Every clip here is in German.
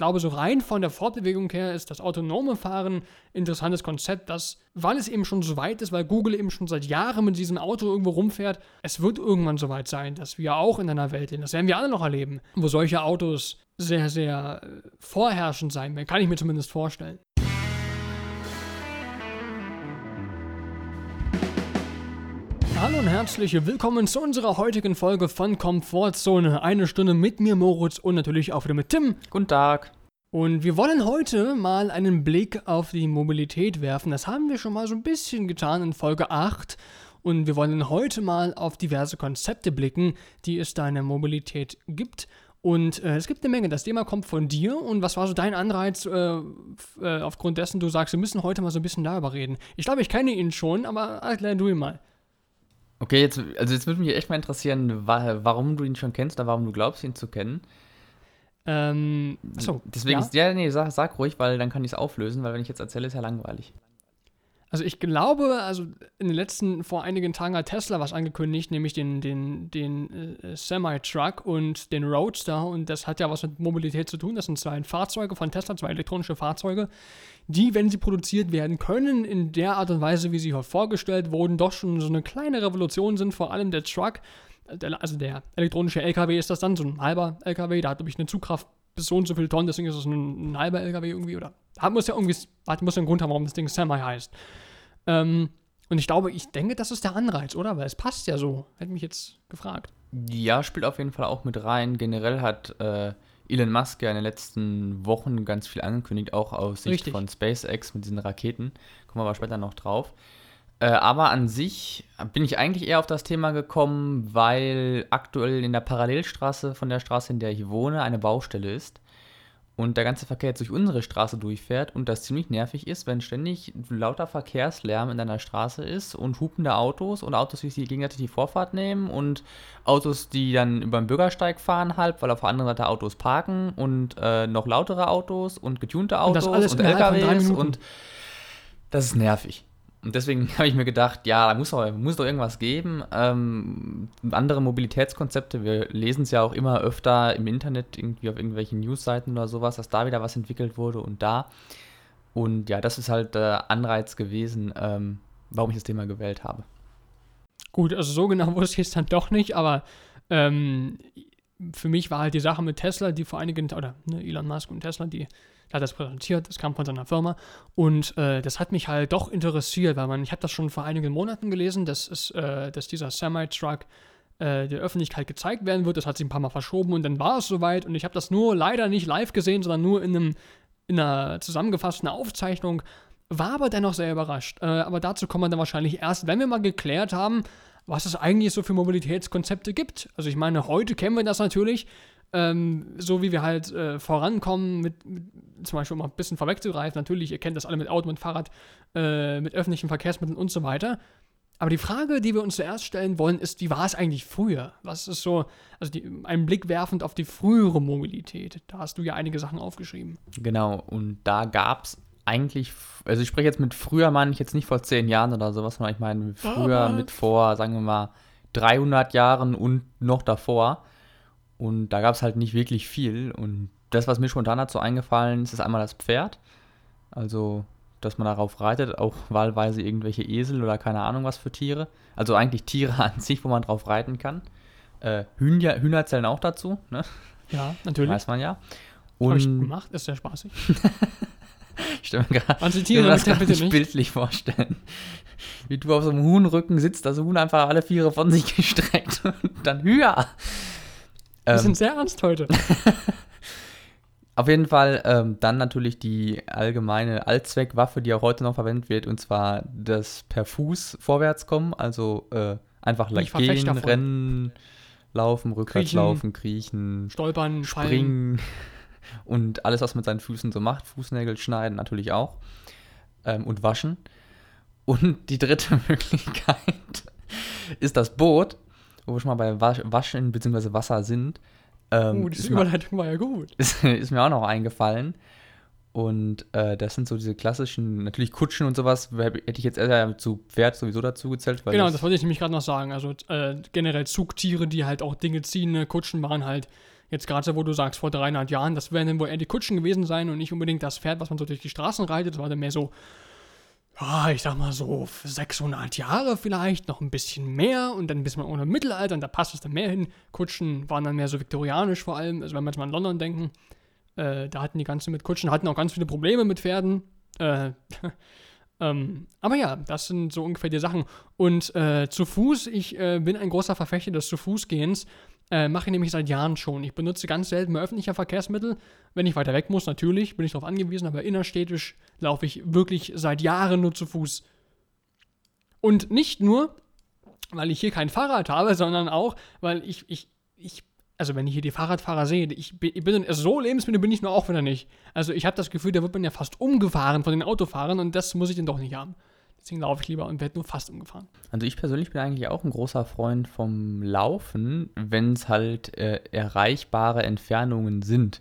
glaube, so rein von der Fortbewegung her ist das autonome Fahren ein interessantes Konzept, das, weil es eben schon so weit ist, weil Google eben schon seit Jahren mit diesem Auto irgendwo rumfährt, es wird irgendwann so weit sein, dass wir auch in einer Welt leben, das werden wir alle noch erleben, wo solche Autos sehr, sehr äh, vorherrschend sein werden, kann ich mir zumindest vorstellen. Hallo und herzlich willkommen zu unserer heutigen Folge von Komfortzone. Eine Stunde mit mir, Moritz, und natürlich auch wieder mit Tim. Guten Tag. Und wir wollen heute mal einen Blick auf die Mobilität werfen. Das haben wir schon mal so ein bisschen getan in Folge 8. Und wir wollen heute mal auf diverse Konzepte blicken, die es da in der Mobilität gibt. Und äh, es gibt eine Menge. Das Thema kommt von dir. Und was war so dein Anreiz, äh, äh, aufgrund dessen du sagst, wir müssen heute mal so ein bisschen darüber reden? Ich glaube, ich kenne ihn schon, aber erklär du ihn mal. Okay, jetzt, also jetzt würde mich echt mal interessieren, warum du ihn schon kennst oder warum du glaubst, ihn zu kennen. Ähm, achso. Deswegen, ja, ja nee, sag, sag ruhig, weil dann kann ich es auflösen, weil wenn ich jetzt erzähle, ist ja langweilig. Also ich glaube, also in den letzten, vor einigen Tagen hat Tesla was angekündigt, nämlich den, den, den äh, Semi-Truck und den Roadster und das hat ja was mit Mobilität zu tun. Das sind zwei Fahrzeuge von Tesla, zwei elektronische Fahrzeuge, die, wenn sie produziert werden können, in der Art und Weise, wie sie vorgestellt wurden, doch schon so eine kleine Revolution sind, vor allem der Truck, also der elektronische LKW ist das dann, so ein halber LKW, da hat, glaube ich, eine Zugkraft bis so und so viel Tonnen, deswegen ist es ein, ein halber LKW irgendwie, oder hat, muss ja irgendwie, hat, muss ja einen Grund haben, warum das Ding Semi heißt. Ähm, und ich glaube, ich denke, das ist der Anreiz, oder? Weil es passt ja so. Hätte mich jetzt gefragt. Ja, spielt auf jeden Fall auch mit rein. Generell hat äh, Elon Musk ja in den letzten Wochen ganz viel angekündigt, auch aus Sicht Richtig. von SpaceX mit diesen Raketen. Kommen wir aber später noch drauf. Äh, aber an sich bin ich eigentlich eher auf das Thema gekommen, weil aktuell in der Parallelstraße von der Straße, in der ich wohne, eine Baustelle ist und der ganze Verkehr jetzt durch unsere Straße durchfährt und das ziemlich nervig ist, wenn ständig lauter Verkehrslärm in deiner Straße ist und hupende Autos und Autos, die gegenseitig die Vorfahrt nehmen und Autos, die dann über den Bürgersteig fahren halb, weil auf der anderen Seite Autos parken und äh, noch lautere Autos und getunte Autos und, und LKWs und das ist nervig. Und deswegen habe ich mir gedacht, ja, da muss doch, muss doch irgendwas geben. Ähm, andere Mobilitätskonzepte, wir lesen es ja auch immer öfter im Internet, irgendwie auf irgendwelchen Newsseiten oder sowas, dass da wieder was entwickelt wurde und da. Und ja, das ist halt der Anreiz gewesen, ähm, warum ich das Thema gewählt habe. Gut, also so genau wusste ich es dann doch nicht, aber ähm, für mich war halt die Sache mit Tesla, die vor einigen, oder ne, Elon Musk und Tesla, die hat das präsentiert, das kam von seiner Firma und äh, das hat mich halt doch interessiert, weil man, ich habe das schon vor einigen Monaten gelesen, dass, es, äh, dass dieser Semi-Truck äh, der Öffentlichkeit gezeigt werden wird. Das hat sich ein paar Mal verschoben und dann war es soweit und ich habe das nur leider nicht live gesehen, sondern nur in, einem, in einer zusammengefassten Aufzeichnung. War aber dennoch sehr überrascht. Äh, aber dazu kommen wir dann wahrscheinlich erst, wenn wir mal geklärt haben, was es eigentlich so für Mobilitätskonzepte gibt. Also ich meine, heute kennen wir das natürlich ähm, so wie wir halt äh, vorankommen, mit, mit, zum Beispiel um ein bisschen vorwegzugreifen, natürlich, ihr kennt das alle mit Auto, mit Fahrrad, äh, mit öffentlichen Verkehrsmitteln und so weiter. Aber die Frage, die wir uns zuerst stellen wollen, ist, wie war es eigentlich früher? Was ist so, also die, einen Blick werfend auf die frühere Mobilität. Da hast du ja einige Sachen aufgeschrieben. Genau, und da gab es eigentlich, also ich spreche jetzt mit früher, meine ich jetzt nicht vor zehn Jahren oder sowas, sondern ich meine früher oh, mit vor, sagen wir mal, 300 Jahren und noch davor. Und da gab es halt nicht wirklich viel. Und das, was mir spontan dazu eingefallen ist, ist einmal das Pferd. Also, dass man darauf reitet, auch wahlweise irgendwelche Esel oder keine Ahnung was für Tiere. Also eigentlich Tiere an sich, wo man drauf reiten kann. Äh, Hühner, Hühner zählen auch dazu, ne? Ja, natürlich. Weiß man ja. Und Hab ich gemacht, ist sehr spaßig. ich stelle mir gerade das bitte nicht bildlich vorstellen. Wie du auf so einem Huhnrücken sitzt, das Huhn einfach alle Viere von sich gestreckt und dann Hüher. Wir ähm, sind sehr ernst heute. Auf jeden Fall ähm, dann natürlich die allgemeine Allzweckwaffe, die auch heute noch verwendet wird, und zwar das per Fuß vorwärts kommen, also äh, einfach gehen, rennen, laufen, rückwärts kriechen, laufen, kriechen, stolpern, springen fallen. Und alles, was man mit seinen Füßen so macht, Fußnägel schneiden natürlich auch ähm, und waschen. Und die dritte Möglichkeit ist das Boot wo wir schon mal bei Waschen bzw. Wasser sind. Ähm, uh, diese Überleitung war ja gut. Ist, ist, mir auch noch eingefallen. Und äh, das sind so diese klassischen, natürlich Kutschen und sowas, hätte ich jetzt eher zu Pferd sowieso dazu gezählt. genau, das, das wollte ich nämlich gerade noch sagen. Also äh, generell Zugtiere, die halt auch Dinge ziehen, ne? Kutschen waren halt Jetzt gerade so, wo du sagst, vor 300 Jahren, das werden dann wohl eher die Kutschen gewesen sein und nicht unbedingt das Pferd, was man so durch die Straßen reitet. Das war dann mehr so, ja, ich sag mal so 600 Jahre vielleicht, noch ein bisschen mehr und dann bis man ohne Mittelalter und da passt es dann mehr hin. Kutschen waren dann mehr so viktorianisch vor allem, also wenn wir jetzt mal an London denken, äh, da hatten die ganzen mit Kutschen, hatten auch ganz viele Probleme mit Pferden. Äh, ähm, aber ja, das sind so ungefähr die Sachen. Und äh, zu Fuß, ich äh, bin ein großer Verfechter des zu Fuß gehens äh, mache ich nämlich seit Jahren schon. Ich benutze ganz selten öffentliche Verkehrsmittel. Wenn ich weiter weg muss, natürlich, bin ich darauf angewiesen, aber innerstädtisch laufe ich wirklich seit Jahren nur zu Fuß. Und nicht nur, weil ich hier kein Fahrrad habe, sondern auch, weil ich, ich, ich also wenn ich hier die Fahrradfahrer sehe, ich bin, ich bin so lebensmüde bin ich nur auch wieder nicht. Also ich habe das Gefühl, da wird man ja fast umgefahren von den Autofahrern und das muss ich dann doch nicht haben. Deswegen laufe ich lieber und werde nur fast umgefahren. Also ich persönlich bin eigentlich auch ein großer Freund vom Laufen, wenn es halt äh, erreichbare Entfernungen sind.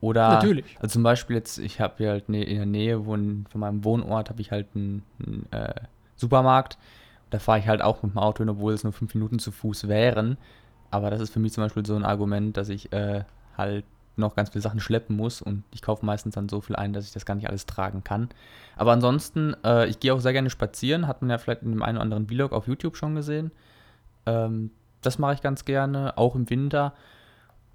Oder Natürlich. Also zum Beispiel jetzt, ich habe hier halt in der Nähe von, von meinem Wohnort habe ich halt einen, einen äh, Supermarkt. Da fahre ich halt auch mit dem Auto hin, obwohl es nur fünf Minuten zu Fuß wären. Aber das ist für mich zum Beispiel so ein Argument, dass ich äh, halt noch ganz viele Sachen schleppen muss und ich kaufe meistens dann so viel ein, dass ich das gar nicht alles tragen kann. Aber ansonsten, äh, ich gehe auch sehr gerne spazieren, hat man ja vielleicht in dem einen oder anderen Vlog auf YouTube schon gesehen. Ähm, das mache ich ganz gerne, auch im Winter.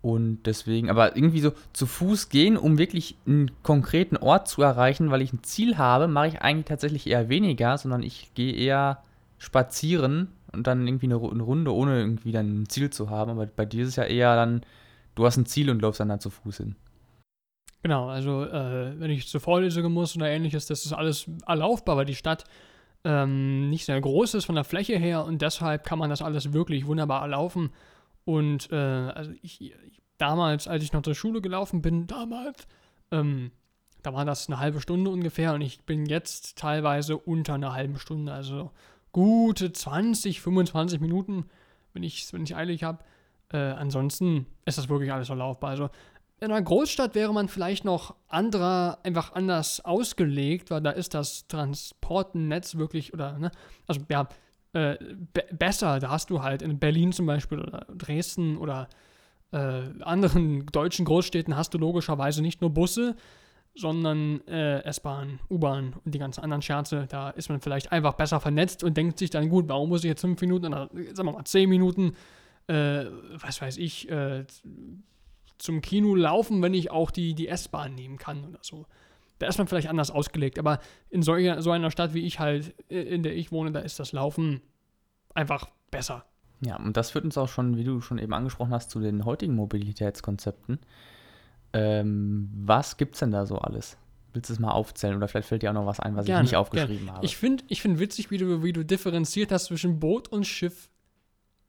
Und deswegen, aber irgendwie so zu Fuß gehen, um wirklich einen konkreten Ort zu erreichen, weil ich ein Ziel habe, mache ich eigentlich tatsächlich eher weniger, sondern ich gehe eher spazieren und dann irgendwie eine, eine Runde, ohne irgendwie dann ein Ziel zu haben. Aber bei dir ist es ja eher dann, du hast ein Ziel und läufst dann da zu Fuß hin. Genau, also äh, wenn ich zur Vorlesung muss oder ähnliches, das ist alles erlaufbar, weil die Stadt ähm, nicht sehr groß ist von der Fläche her und deshalb kann man das alles wirklich wunderbar erlaufen. Und äh, also ich, damals, als ich noch zur Schule gelaufen bin, damals, ähm, da war das eine halbe Stunde ungefähr und ich bin jetzt teilweise unter einer halben Stunde, also gute 20, 25 Minuten, wenn ich wenn ich eilig habe. Äh, ansonsten ist das wirklich alles erlaufbar. Also in einer Großstadt wäre man vielleicht noch anderer, einfach anders ausgelegt, weil da ist das Transportnetz wirklich, oder, ne, also ja, äh, besser. Da hast du halt in Berlin zum Beispiel oder Dresden oder äh, anderen deutschen Großstädten hast du logischerweise nicht nur Busse, sondern äh, S-Bahn, U-Bahn und die ganzen anderen Scherze. Da ist man vielleicht einfach besser vernetzt und denkt sich dann, gut, warum muss ich jetzt fünf Minuten oder sagen wir mal zehn Minuten, äh, was weiß ich, äh, zum Kino laufen, wenn ich auch die, die S-Bahn nehmen kann oder so. Da ist man vielleicht anders ausgelegt, aber in so, so einer Stadt wie ich halt, äh, in der ich wohne, da ist das Laufen einfach besser. Ja, und das führt uns auch schon, wie du schon eben angesprochen hast, zu den heutigen Mobilitätskonzepten. Ähm, was es denn da so alles? Willst du es mal aufzählen oder vielleicht fällt dir auch noch was ein, was gerne, ich nicht aufgeschrieben gerne. habe? Ich finde ich find witzig, wie du, wie du differenziert hast zwischen Boot und Schiff.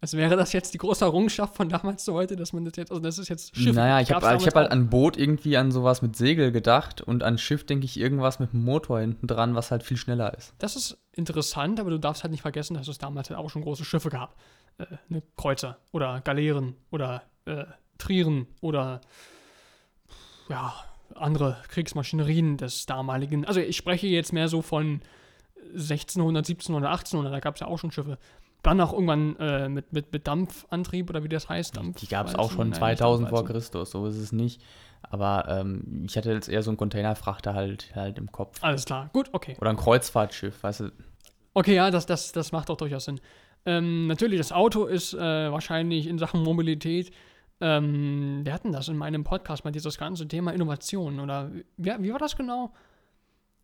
Als wäre das jetzt die große Errungenschaft von damals zu heute, dass man das jetzt, also das ist jetzt Schiff. Naja, ich habe hab halt an Boot irgendwie an sowas mit Segel gedacht und an Schiff denke ich irgendwas mit einem Motor hinten dran, was halt viel schneller ist. Das ist interessant, aber du darfst halt nicht vergessen, dass es damals halt auch schon große Schiffe gab. Äh, ne, Kreuzer oder Galeeren oder äh, Trieren oder ja, andere Kriegsmaschinerien des damaligen. Also ich spreche jetzt mehr so von 1600, 1700, 1800, da gab es ja auch schon Schiffe. Dann auch irgendwann äh, mit, mit, mit Dampfantrieb oder wie das heißt. Dampf, die gab es auch schon 2000 vor Christus, so ist es nicht. Aber ähm, ich hatte jetzt eher so einen Containerfrachter halt, halt im Kopf. Alles klar, gut, okay. Oder ein Kreuzfahrtschiff, weißt du. Okay, ja, das, das, das macht auch durchaus Sinn. Ähm, natürlich, das Auto ist äh, wahrscheinlich in Sachen Mobilität. Ähm, wir hatten das in meinem Podcast mal, dieses ganze Thema Innovation. Oder wie, wie war das genau?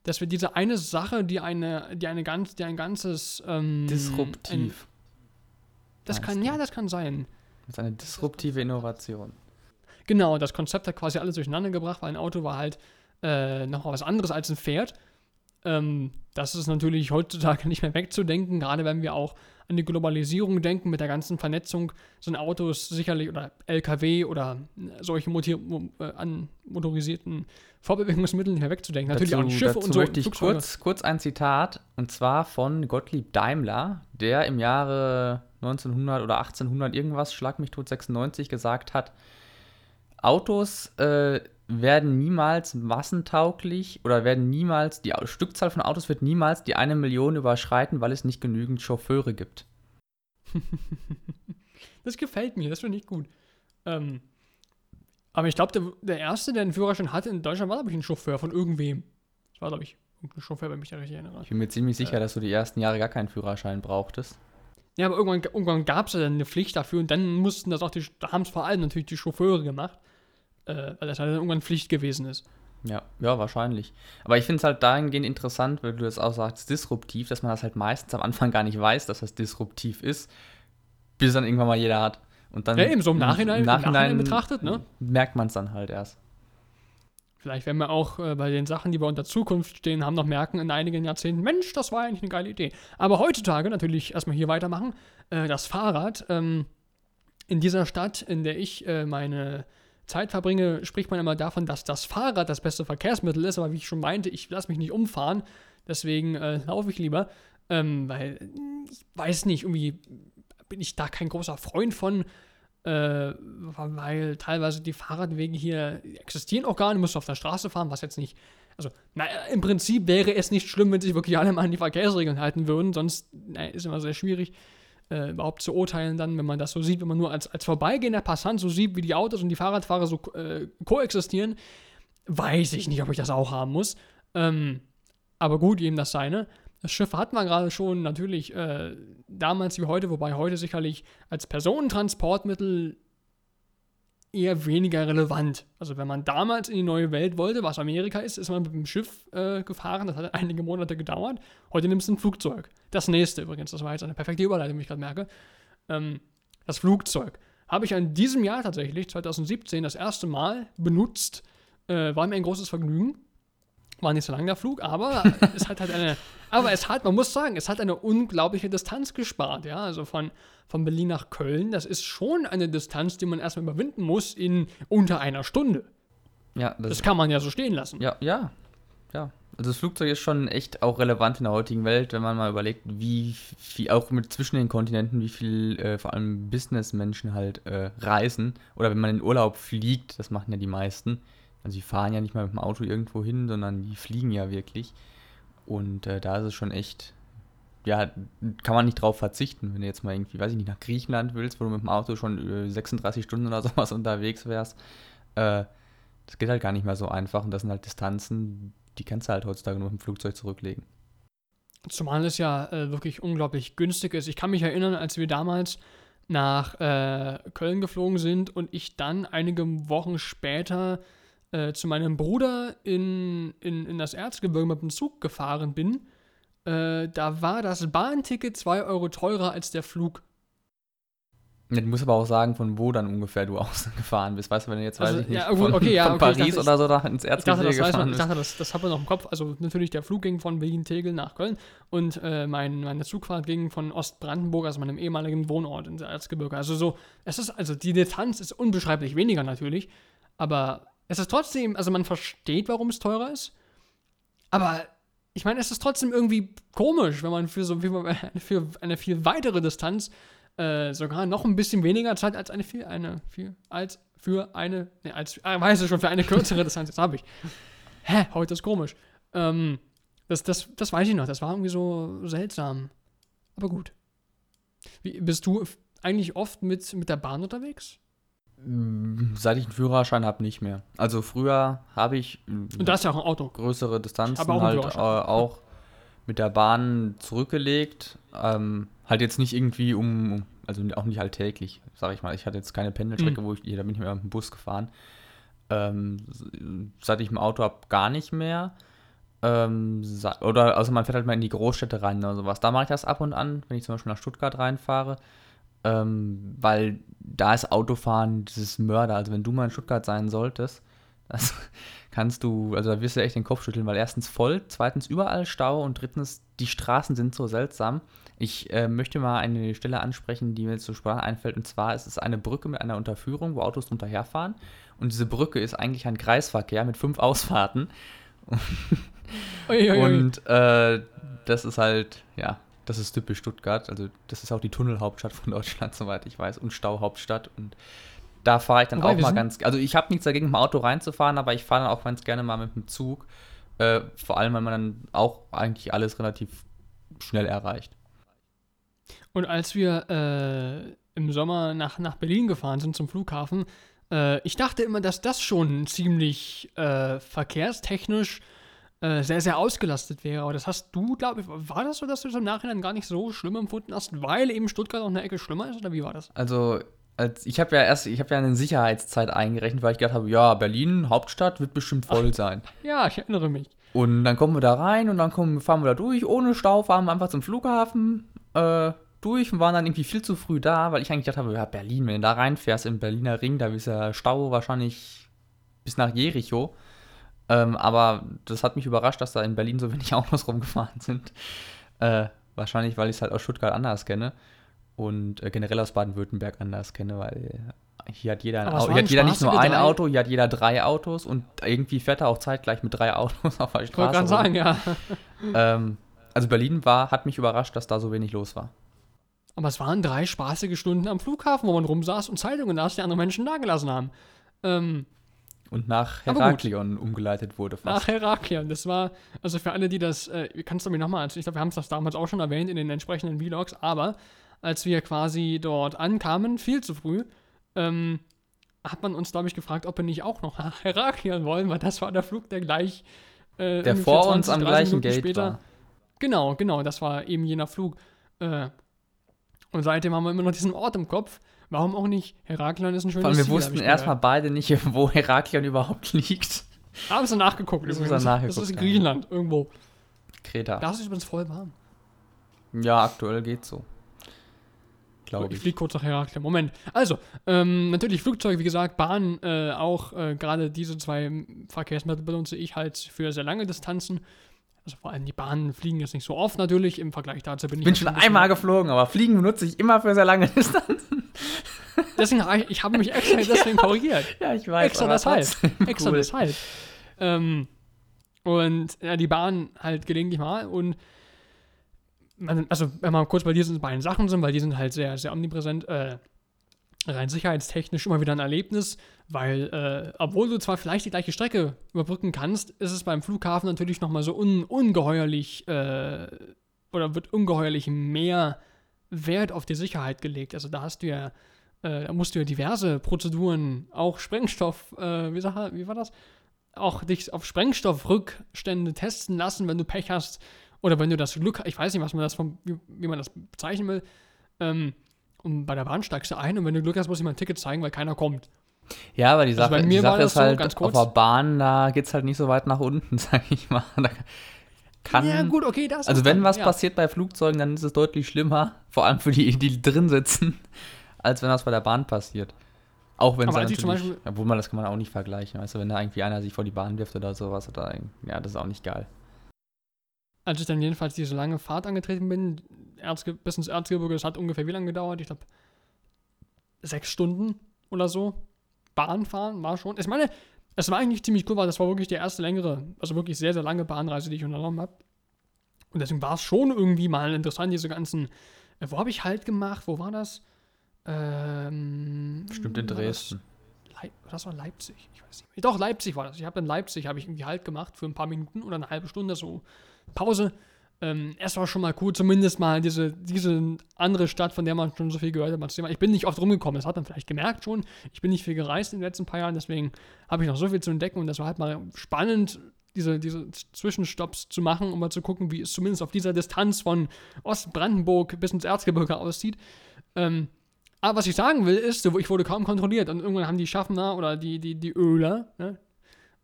dass wir diese eine Sache, die eine, die eine ganz, die ein ganzes ähm, Disruptiv. Ein, das kann, du? ja, das kann sein. Das ist eine disruptive Innovation. Genau, das Konzept hat quasi alles durcheinander gebracht, weil ein Auto war halt äh, nochmal was anderes als ein Pferd. Ähm, das ist natürlich heutzutage nicht mehr wegzudenken, gerade wenn wir auch an die Globalisierung denken, mit der ganzen Vernetzung sind Autos sicherlich oder LKW oder solche motor äh, an motorisierten Vorbewegungsmitteln nicht mehr wegzudenken. Natürlich dazu, auch Schiffe und so. möchte ich kurz, kurz ein Zitat und zwar von Gottlieb Daimler, der im Jahre 1900 oder 1800 irgendwas, schlag mich tot 96, gesagt hat, Autos äh, werden niemals massentauglich oder werden niemals, die Stückzahl von Autos wird niemals die eine Million überschreiten, weil es nicht genügend Chauffeure gibt. das gefällt mir, das finde ich gut. Ähm, Aber ich glaube, der, der Erste, der einen Führerschein hatte in Deutschland, war, glaube ich, ein Chauffeur von irgendwem. Das war, glaube ich, ein Chauffeur, wenn mich da richtig erinnere. Ich bin mir ziemlich sicher, äh, dass du die ersten Jahre gar keinen Führerschein brauchtest. Ja, aber irgendwann, irgendwann gab es ja dann eine Pflicht dafür und dann mussten das auch die, da haben es vor allem natürlich die Chauffeure gemacht, äh, weil das halt dann irgendwann Pflicht gewesen ist. Ja, ja, wahrscheinlich. Aber ich finde es halt dahingehend interessant, weil du das auch sagst, disruptiv, dass man das halt meistens am Anfang gar nicht weiß, dass das disruptiv ist, bis dann irgendwann mal jeder hat. Und dann ja, eben so im Nachhinein, im Nachhinein, Nachhinein betrachtet, ne? Merkt man es dann halt erst. Vielleicht werden wir auch äh, bei den Sachen, die wir unter Zukunft stehen haben, noch merken in einigen Jahrzehnten, Mensch, das war eigentlich eine geile Idee. Aber heutzutage natürlich erstmal hier weitermachen. Äh, das Fahrrad ähm, in dieser Stadt, in der ich äh, meine Zeit verbringe, spricht man immer davon, dass das Fahrrad das beste Verkehrsmittel ist. Aber wie ich schon meinte, ich lasse mich nicht umfahren. Deswegen äh, laufe ich lieber. Ähm, weil ich weiß nicht, irgendwie bin ich da kein großer Freund von äh, weil teilweise die Fahrradwege hier existieren auch gar nicht, du musst auf der Straße fahren, was jetzt nicht, also naja, im Prinzip wäre es nicht schlimm, wenn sich wirklich alle mal an die Verkehrsregeln halten würden, sonst naja, ist immer sehr schwierig, äh, überhaupt zu urteilen dann, wenn man das so sieht, wenn man nur als, als vorbeigehender Passant so sieht, wie die Autos und die Fahrradfahrer so äh, koexistieren, weiß ich nicht, ob ich das auch haben muss. Ähm, aber gut, jedem das seine. Das Schiff hatten wir gerade schon, natürlich äh, damals wie heute, wobei heute sicherlich als Personentransportmittel eher weniger relevant. Also wenn man damals in die neue Welt wollte, was Amerika ist, ist man mit dem Schiff äh, gefahren. Das hat einige Monate gedauert. Heute nimmst du ein Flugzeug. Das nächste übrigens, das war jetzt eine perfekte Überleitung, wie ich gerade merke. Ähm, das Flugzeug habe ich in diesem Jahr tatsächlich, 2017, das erste Mal benutzt. Äh, war mir ein großes Vergnügen. War nicht so lang der Flug, aber es hat halt eine, aber es hat, man muss sagen, es hat eine unglaubliche Distanz gespart, ja, also von, von Berlin nach Köln, das ist schon eine Distanz, die man erstmal überwinden muss in unter einer Stunde. Ja, das, das kann man ja so stehen lassen. Ja, ja, ja. Also das Flugzeug ist schon echt auch relevant in der heutigen Welt, wenn man mal überlegt, wie viel, auch mit zwischen den Kontinenten, wie viel äh, vor allem Businessmenschen halt äh, reisen. Oder wenn man in Urlaub fliegt, das machen ja die meisten, also die fahren ja nicht mal mit dem Auto irgendwo hin, sondern die fliegen ja wirklich. Und äh, da ist es schon echt, ja, kann man nicht drauf verzichten, wenn du jetzt mal irgendwie, weiß ich nicht, nach Griechenland willst, wo du mit dem Auto schon äh, 36 Stunden oder sowas unterwegs wärst. Äh, das geht halt gar nicht mehr so einfach und das sind halt Distanzen, die kannst du halt heutzutage nur mit dem Flugzeug zurücklegen. Zumal es ja äh, wirklich unglaublich günstig ist. Ich kann mich erinnern, als wir damals nach äh, Köln geflogen sind und ich dann einige Wochen später äh, zu meinem Bruder in, in, in das Erzgebirge mit dem Zug gefahren bin, äh, da war das Bahnticket 2 Euro teurer als der Flug. Ja, du musst aber auch sagen, von wo dann ungefähr du ausgefahren bist. Weißt du, wenn du jetzt, also, weiß ich nicht, ja, von, okay, ja, von okay, Paris dachte, oder so da ins Erzgebirge ich dachte, gefahren Ich dachte, das, das habe ich noch im Kopf. Also natürlich, der Flug ging von Berlin-Tegel nach Köln und äh, mein, meine Zugfahrt ging von Ostbrandenburg, also meinem ehemaligen Wohnort ins Erzgebirge. Also so, es ist, also die Distanz ist unbeschreiblich weniger natürlich, aber es ist trotzdem, also man versteht, warum es teurer ist, aber ich meine, es ist trotzdem irgendwie komisch, wenn man für so für eine viel weitere Distanz äh, sogar noch ein bisschen weniger zahlt als eine viel, eine viel, als für eine, ne, als, äh, weiß ich schon, für eine kürzere Distanz, das habe ich. Hä, heute ist komisch. Ähm, das, das, das weiß ich noch, das war irgendwie so seltsam. Aber gut. Wie, bist du eigentlich oft mit, mit der Bahn unterwegs? Seit ich einen Führerschein habe, nicht mehr. Also früher habe ich Und da ist ja auch ein Auto. größere Distanzen auch halt äh, auch mit der Bahn zurückgelegt. Ähm, halt jetzt nicht irgendwie um, also auch nicht alltäglich, sage ich mal. Ich hatte jetzt keine Pendelstrecke, mhm. wo ich, da bin ich mehr mit dem Bus gefahren. Ähm, seit ich ein Auto habe, gar nicht mehr. Ähm, oder also man fährt halt mal in die Großstädte rein oder sowas. Da mache ich das ab und an, wenn ich zum Beispiel nach Stuttgart reinfahre. Ähm, weil da ist Autofahren dieses Mörder. Also wenn du mal in Stuttgart sein solltest, das kannst du, also da wirst du echt den Kopf schütteln, weil erstens voll, zweitens überall Stau und drittens die Straßen sind so seltsam. Ich äh, möchte mal eine Stelle ansprechen, die mir jetzt so Sprache einfällt. Und zwar ist es eine Brücke mit einer Unterführung, wo Autos drunter herfahren. Und diese Brücke ist eigentlich ein Kreisverkehr mit fünf Ausfahrten. und äh, das ist halt, ja, das ist typisch Stuttgart. Also, das ist auch die Tunnelhauptstadt von Deutschland, soweit ich weiß, und Stauhauptstadt. Und da fahre ich dann Wobei, auch mal ganz. Also, ich habe nichts dagegen, mit dem Auto reinzufahren, aber ich fahre dann auch ganz gerne mal mit dem Zug. Äh, vor allem, weil man dann auch eigentlich alles relativ schnell erreicht. Und als wir äh, im Sommer nach, nach Berlin gefahren sind zum Flughafen, Äh, ich dachte immer, dass das schon ziemlich äh, verkehrstechnisch äh, sehr, sehr ausgelastet wäre. Aber das hast du, glaube ich, war das so, dass du es im Nachhinein gar nicht so schlimm empfunden hast, weil eben Stuttgart auch eine Ecke schlimmer ist? Oder wie war das? Also, als, ich habe ja erst, ich habe ja eine Sicherheitszeit eingerechnet, weil ich gedacht habe, ja, Berlin, Hauptstadt, wird bestimmt voll Ach, sein. Ja, ich erinnere mich. Und dann kommen wir da rein und dann kommen, fahren wir da durch, ohne Stau, fahren wir einfach zum Flughafen äh, durch und waren dann irgendwie viel zu früh da, weil ich eigentlich gedacht habe, ja, Berlin, wenn du da reinfährst im Berliner Ring, da ist ja Stau wahrscheinlich bis nach Jericho. Ähm, aber das hat mich überrascht, dass da in Berlin so wenig Autos rumgefahren sind. Äh, wahrscheinlich, weil ich es halt aus Stuttgart anders kenne und äh, generell aus Baden-Württemberg anders kenne, weil hier hat jeder, ein Auto, hier hat jeder nicht nur ein Auto, hier hat jeder drei Autos und irgendwie fährt er auch zeitgleich mit drei Autos auf der Straße. Ich wollte gerade sagen, ja. Ähm, also Berlin war, hat mich überrascht, dass da so wenig los war. Aber es waren drei spaßige Stunden am Flughafen, wo man rumsaß und Zeitungen las, die andere Menschen dagelassen haben. Ähm, und nach Heraklion umgeleitet wurde. Fast. Nach Heraklion. Das war, also für alle, die das, äh, kannst du mir nochmal, ich glaube, wir haben es das damals auch schon erwähnt in den entsprechenden Vlogs, aber als wir quasi dort ankamen, viel zu früh, ähm, hat man uns, glaube ich, gefragt, ob wir nicht auch noch nach Heraklion wollen, weil das war der Flug, der gleich. Äh, der vor 20, uns am gleichen Minuten Gate später, war. Genau, genau, das war eben jener Flug. Äh, und seitdem haben wir immer noch diesen Ort im Kopf. Warum auch nicht? Heraklion ist ein schönes Vor allem, wir Ziel, wussten erstmal beide nicht, wo Heraklion überhaupt liegt. Haben sie nachgeguckt. Das, übrigens. nachgeguckt, das ist in Griechenland, ja. irgendwo. Kreta. Das ist übrigens voll warm. Ja, aktuell geht's so. Glaube ich. Ich fliege kurz nach Heraklion. Moment. Also, ähm, natürlich Flugzeug, wie gesagt, Bahn, äh, auch äh, gerade diese zwei Verkehrsmittel benutze ich halt für sehr lange Distanzen. Also vor allem die Bahnen fliegen jetzt nicht so oft natürlich im Vergleich dazu bin ich. Bin schon einmal geflogen, aber fliegen benutze ich immer für sehr lange Distanzen. Deswegen habe ich, habe mich extra deswegen korrigiert. Ja, ich weiß. Extra deshalb. Extra cool. deshalb. Ähm, und ja, die Bahn halt gelegentlich mal und man, also wenn wir kurz bei diesen beiden Sachen sind, weil die sind halt sehr, sehr omnipräsent, äh, rein sicherheitstechnisch immer wieder ein Erlebnis, weil, äh, obwohl du zwar vielleicht die gleiche Strecke überbrücken kannst, ist es beim Flughafen natürlich nochmal so un ungeheuerlich äh, oder wird ungeheuerlich mehr Wert auf die Sicherheit gelegt. Also da hast du ja, äh, da musst du ja diverse Prozeduren, auch Sprengstoff, äh, wie, sag, wie war das? Auch dich auf Sprengstoffrückstände testen lassen, wenn du Pech hast oder wenn du das Glück, ich weiß nicht, was man das vom, wie, wie man das bezeichnen will. Ähm, und bei der Bahn steigst du ein und wenn du Glück hast, muss ich mal ein Ticket zeigen, weil keiner kommt. Ja, aber die also Sache, also die Sache ist halt, so, auf der Bahn, da geht es halt nicht so weit nach unten, sag ich mal. Da kann, ja, gut, okay, das Also, wenn dann, was ja. passiert bei Flugzeugen, dann ist es deutlich schlimmer, vor allem für die, die drin sitzen, als wenn das bei der Bahn passiert. Auch wenn es natürlich, Beispiel, obwohl man das kann man auch nicht vergleichen, weißt du, wenn da irgendwie einer sich vor die Bahn wirft oder sowas, oder, ja, das ist auch nicht geil. Als ich dann jedenfalls diese lange Fahrt angetreten bin, Erzge bis ins Erzgebirge, das hat ungefähr wie lange gedauert? Ich glaube, sechs Stunden oder so. Bahn fahren war schon. Ich meine, es war eigentlich ziemlich cool, weil das war wirklich die erste längere, also wirklich sehr, sehr lange Bahnreise, die ich unternommen habe. Und deswegen war es schon irgendwie mal interessant, diese ganzen. Äh, wo habe ich halt gemacht? Wo war das? Ähm, Bestimmt in Dresden. Das? Leip das war Leipzig. Ich weiß nicht. Doch, Leipzig war das. Ich habe in Leipzig habe ich irgendwie halt gemacht für ein paar Minuten oder eine halbe Stunde so Pause ähm, es war schon mal cool, zumindest mal diese, diese andere Stadt, von der man schon so viel gehört hat. Ich bin nicht oft rumgekommen, das hat man vielleicht gemerkt schon. Ich bin nicht viel gereist in den letzten paar Jahren, deswegen habe ich noch so viel zu entdecken und das war halt mal spannend, diese, diese Zwischenstopps zu machen, um mal zu gucken, wie es zumindest auf dieser Distanz von Ostbrandenburg bis ins Erzgebirge aussieht. Ähm, aber was ich sagen will, ist, ich wurde kaum kontrolliert und irgendwann haben die Schaffner oder die, die, die Öler, ne,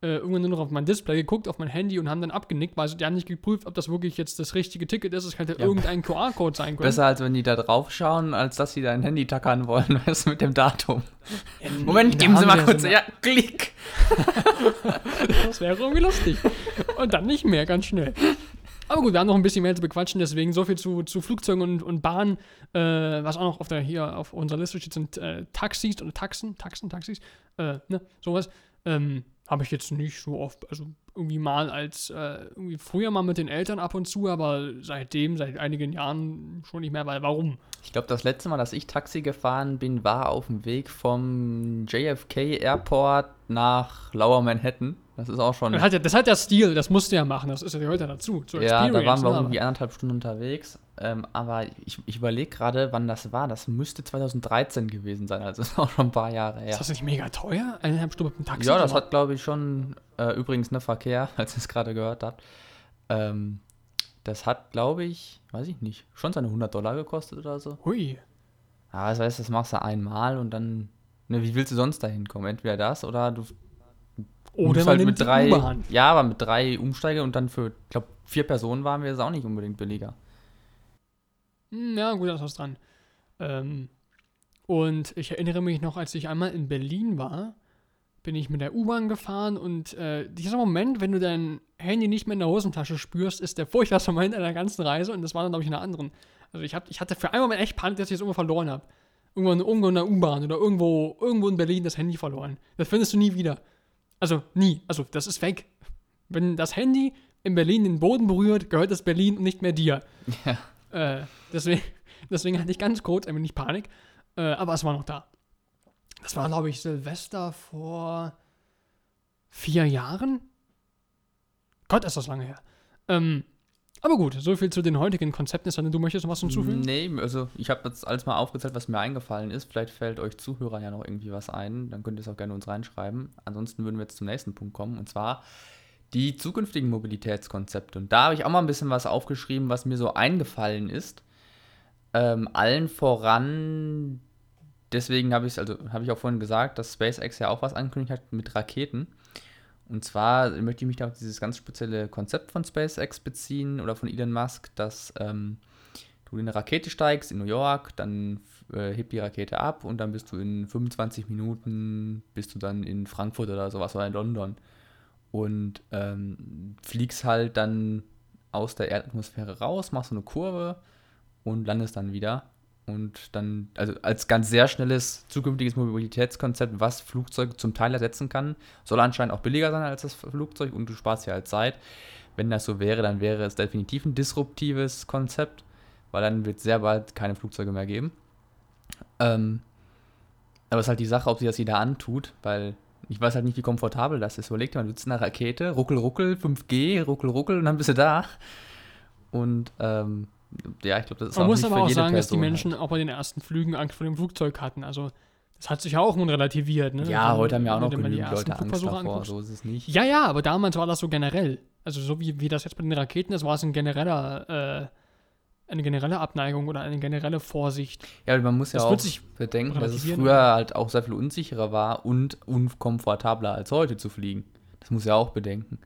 äh, irgendwann nur noch auf mein Display geguckt, auf mein Handy und haben dann abgenickt, weil die haben nicht geprüft, ob das wirklich jetzt das richtige Ticket ist. Es könnte ja, irgendein QR-Code sein können. Besser als wenn die da drauf schauen, als dass sie dein Handy tackern wollen, was mit dem Datum. Ja, Moment, geben Sie mal kurz. Ja, klick. das wäre irgendwie lustig. Und dann nicht mehr, ganz schnell. Aber gut, wir haben noch ein bisschen mehr zu bequatschen, deswegen so viel zu, zu Flugzeugen und, und Bahnen. Äh, was auch noch auf der, hier auf unserer Liste steht, sind äh, Taxis oder Taxen, Taxen, Taxis, äh, ne, sowas. Ähm, habe ich jetzt nicht so oft, also irgendwie mal als, äh, irgendwie früher mal mit den Eltern ab und zu, aber seitdem, seit einigen Jahren schon nicht mehr, weil warum? Ich glaube, das letzte Mal, dass ich Taxi gefahren bin, war auf dem Weg vom JFK Airport nach Lower Manhattan, Das ist auch schon. Das hat, ja, das hat ja Stil, das musst du ja machen, das ist ja ja dazu. ja, da waren wir ne, irgendwie anderthalb Stunden unterwegs. Ähm, aber ich, ich überlege gerade, wann das war. Das müsste 2013 gewesen sein, also ist auch schon ein paar Jahre her. Ist das nicht mega teuer? Eineinhalb Stunden mit dem Taxi? Ja, das hat, glaube ich, schon äh, übrigens ne Verkehr, als ihr es gerade gehört habt. Ähm, das hat, glaube ich, weiß ich nicht, schon seine 100 Dollar gekostet oder so. Hui. Ja, das heißt, das machst du einmal und dann, ne, wie willst du sonst da hinkommen? Entweder das oder du oder halt mit drei, ja, aber mit drei Umsteige und dann für, ich glaube, vier Personen waren wir jetzt auch nicht unbedingt billiger. Hm, ja, gut, das ist dran. Ähm, und ich erinnere mich noch, als ich einmal in Berlin war, bin ich mit der U-Bahn gefahren und äh, dieser Moment, wenn du dein Handy nicht mehr in der Hosentasche spürst, ist der furchtbarste Moment einer ganzen Reise und das war dann, glaube ich, in einer anderen. Also ich, hab, ich hatte für einen Moment echt Panik, dass ich es irgendwo verloren habe. Irgendwo, irgendwo in der U-Bahn oder irgendwo, irgendwo in Berlin das Handy verloren. Das findest du nie wieder. Also nie. Also das ist weg. Wenn das Handy in Berlin den Boden berührt, gehört das Berlin und nicht mehr dir. Ja. Äh, deswegen, deswegen hatte ich ganz kurz ein wenig Panik. Äh, aber es war noch da. Das war, glaube ich, Silvester vor vier Jahren. Gott, ist das lange her. Ähm, aber gut, so viel zu den heutigen Konzepten. Ist du möchtest noch was hinzufügen? Nee, also ich habe jetzt alles mal aufgezählt, was mir eingefallen ist. Vielleicht fällt euch Zuhörern ja noch irgendwie was ein. Dann könnt ihr es auch gerne uns reinschreiben. Ansonsten würden wir jetzt zum nächsten Punkt kommen. Und zwar die zukünftigen Mobilitätskonzepte. Und da habe ich auch mal ein bisschen was aufgeschrieben, was mir so eingefallen ist. Ähm, allen voran, deswegen habe ich es, also habe ich auch vorhin gesagt, dass SpaceX ja auch was angekündigt hat mit Raketen. Und zwar möchte ich mich da auf dieses ganz spezielle Konzept von SpaceX beziehen oder von Elon Musk, dass ähm, du in eine Rakete steigst in New York, dann äh, hebt die Rakete ab und dann bist du in 25 Minuten, bist du dann in Frankfurt oder sowas oder in London. Und ähm, fliegst halt dann aus der Erdatmosphäre raus, machst so eine Kurve und landest dann wieder und dann, also als ganz sehr schnelles zukünftiges Mobilitätskonzept, was Flugzeuge zum Teil ersetzen kann, soll anscheinend auch billiger sein als das Flugzeug und du sparst ja halt Zeit. Wenn das so wäre, dann wäre es definitiv ein disruptives Konzept, weil dann wird es sehr bald keine Flugzeuge mehr geben. Ähm, aber es ist halt die Sache, ob sich das jeder antut, weil ich weiß halt nicht, wie komfortabel das ist. Überleg dir mal, du sitzt in einer Rakete, ruckel, ruckel, 5G, ruckel, ruckel und dann bist du da. Und ähm, ja, ich glaube, das ist Man auch muss aber auch sagen, Person dass die Menschen halt. auch bei den ersten Flügen Angst vor dem Flugzeug hatten. Also das hat sich ja auch nun relativiert. Ne? Ja, also, heute haben ja auch noch genügend Leute Angst davor, anguckst. so ist es nicht. Ja, ja, aber damals war das so generell. Also so wie, wie das jetzt bei den Raketen ist, war es ein genereller, äh, eine generelle Abneigung oder eine generelle Vorsicht. Ja, man muss ja das auch bedenken, dass es früher halt auch sehr viel unsicherer war und unkomfortabler als heute zu fliegen. Das muss ja auch bedenken.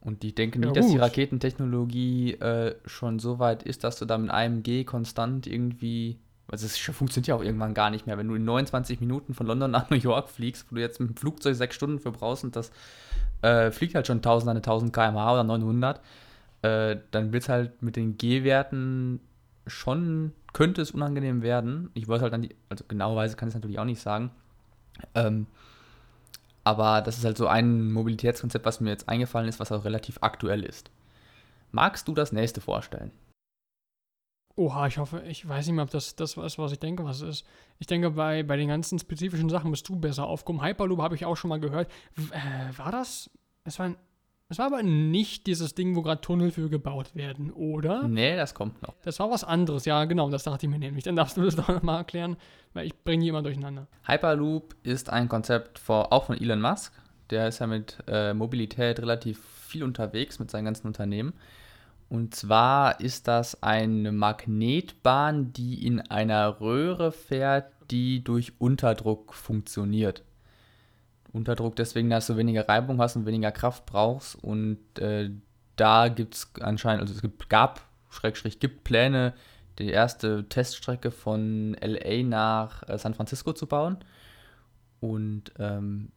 Und ich denke nicht, ja, dass die Raketentechnologie äh, schon so weit ist, dass du da mit einem G konstant irgendwie. Also es funktioniert ja auch irgendwann gar nicht mehr. Wenn du in 29 Minuten von London nach New York fliegst, wo du jetzt mit dem Flugzeug sechs Stunden für brauchst und das äh, fliegt halt schon 1000 an 1000 km/h oder 900, äh, dann wird es halt mit den G-Werten schon, könnte es unangenehm werden. Ich weiß halt dann, die, also genauerweise kann ich es natürlich auch nicht sagen. Ähm, aber das ist halt so ein Mobilitätskonzept, was mir jetzt eingefallen ist, was auch relativ aktuell ist. Magst du das nächste vorstellen? Oha, ich hoffe, ich weiß nicht mehr, ob das das ist, was ich denke, was es ist. Ich denke, bei, bei den ganzen spezifischen Sachen bist du besser aufgekommen. Hyperloop habe ich auch schon mal gehört. Äh, war das? Es war ein es war aber nicht dieses Ding, wo gerade Tunnel für gebaut werden, oder? Nee, das kommt noch. Das war was anderes, ja, genau, das dachte ich mir nämlich. Dann darfst du das doch nochmal erklären, weil ich bringe die immer durcheinander. Hyperloop ist ein Konzept vor, auch von Elon Musk. Der ist ja mit äh, Mobilität relativ viel unterwegs mit seinen ganzen Unternehmen. Und zwar ist das eine Magnetbahn, die in einer Röhre fährt, die durch Unterdruck funktioniert. Unterdruck deswegen, dass du weniger Reibung hast und weniger Kraft brauchst. Und äh, da gibt es anscheinend, also es gibt, gab, Schrägstrich, gibt Pläne, die erste Teststrecke von LA nach äh, San Francisco zu bauen. Und ähm,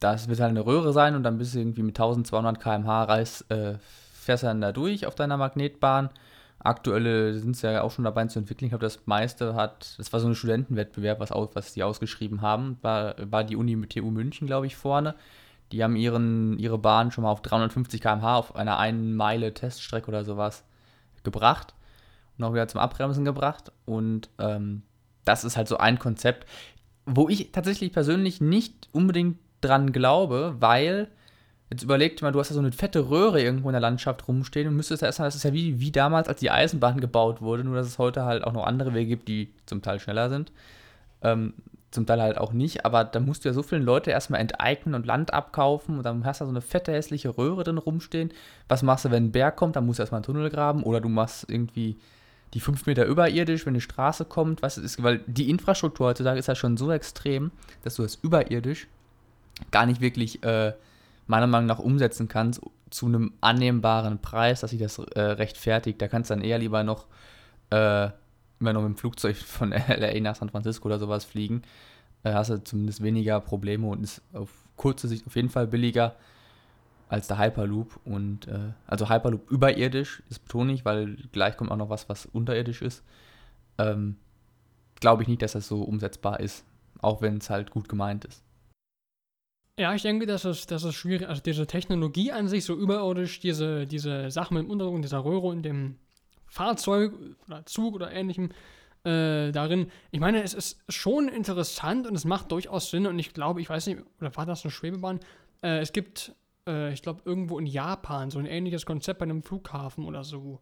das wird halt eine Röhre sein und dann bist du irgendwie mit 1200 km/h reist, äh, fährst dann da durch auf deiner Magnetbahn Aktuelle sind es ja auch schon dabei zu entwickeln. Ich glaube, das meiste hat, das war so ein Studentenwettbewerb, was, aus, was die ausgeschrieben haben, war, war die Uni mit TU München, glaube ich, vorne. Die haben ihren, ihre Bahn schon mal auf 350 km/h auf einer einen Meile Teststrecke oder sowas gebracht und auch wieder zum Abbremsen gebracht. Und ähm, das ist halt so ein Konzept, wo ich tatsächlich persönlich nicht unbedingt dran glaube, weil Jetzt überlegt mal, du hast ja so eine fette Röhre irgendwo in der Landschaft rumstehen und müsstest da erstmal, das ist ja wie, wie damals, als die Eisenbahn gebaut wurde, nur dass es heute halt auch noch andere Wege gibt, die zum Teil schneller sind. Ähm, zum Teil halt auch nicht, aber da musst du ja so viele Leute erstmal enteignen und Land abkaufen und dann hast du so eine fette hässliche Röhre drin rumstehen. Was machst du, wenn ein Berg kommt? Dann musst du erstmal einen Tunnel graben oder du machst irgendwie die fünf Meter überirdisch, wenn eine Straße kommt. Was ist, weil die Infrastruktur heutzutage ist ja schon so extrem, dass du das überirdisch gar nicht wirklich äh, meiner Meinung nach umsetzen kannst zu einem annehmbaren Preis, dass sich das äh, rechtfertigt. Da kannst du dann eher lieber noch äh, immer noch mit dem Flugzeug von LA nach San Francisco oder sowas fliegen, äh, hast du zumindest weniger Probleme und ist auf kurze Sicht auf jeden Fall billiger als der Hyperloop. Und äh, also Hyperloop überirdisch, das betone ich, weil gleich kommt auch noch was, was unterirdisch ist. Ähm, Glaube ich nicht, dass das so umsetzbar ist, auch wenn es halt gut gemeint ist. Ja, ich denke, dass es, dass es schwierig Also diese Technologie an sich, so überirdisch, diese, diese Sachen mit dem Untergrund, dieser Röhre und dem Fahrzeug oder Zug oder ähnlichem äh, darin. Ich meine, es ist schon interessant und es macht durchaus Sinn und ich glaube, ich weiß nicht, oder war das eine Schwebebahn? Äh, es gibt, äh, ich glaube, irgendwo in Japan so ein ähnliches Konzept bei einem Flughafen oder so.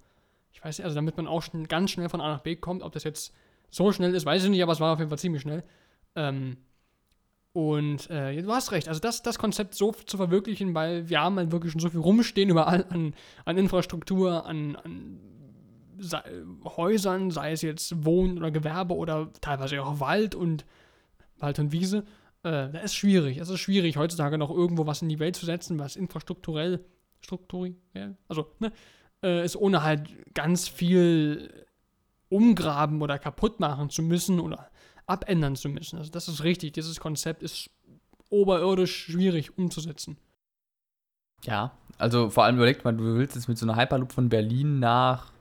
Ich weiß nicht, also damit man auch schon ganz schnell von A nach B kommt, ob das jetzt so schnell ist, weiß ich nicht, aber es war auf jeden Fall ziemlich schnell. Ähm, und äh, du hast recht, also das, das Konzept so zu verwirklichen, weil wir haben halt wirklich schon so viel rumstehen überall an, an Infrastruktur, an, an sei, Häusern, sei es jetzt Wohn- oder Gewerbe oder teilweise auch Wald und Wald und Wiese, äh, das ist schwierig. Es ist schwierig, heutzutage noch irgendwo was in die Welt zu setzen, was infrastrukturell, strukturiell, also, ne, äh, ist ohne halt ganz viel umgraben oder kaputt machen zu müssen oder abändern zu müssen. Also das ist richtig, dieses Konzept ist oberirdisch schwierig umzusetzen. Ja, also vor allem überlegt man, du willst jetzt mit so einer Hyperloop von Berlin nach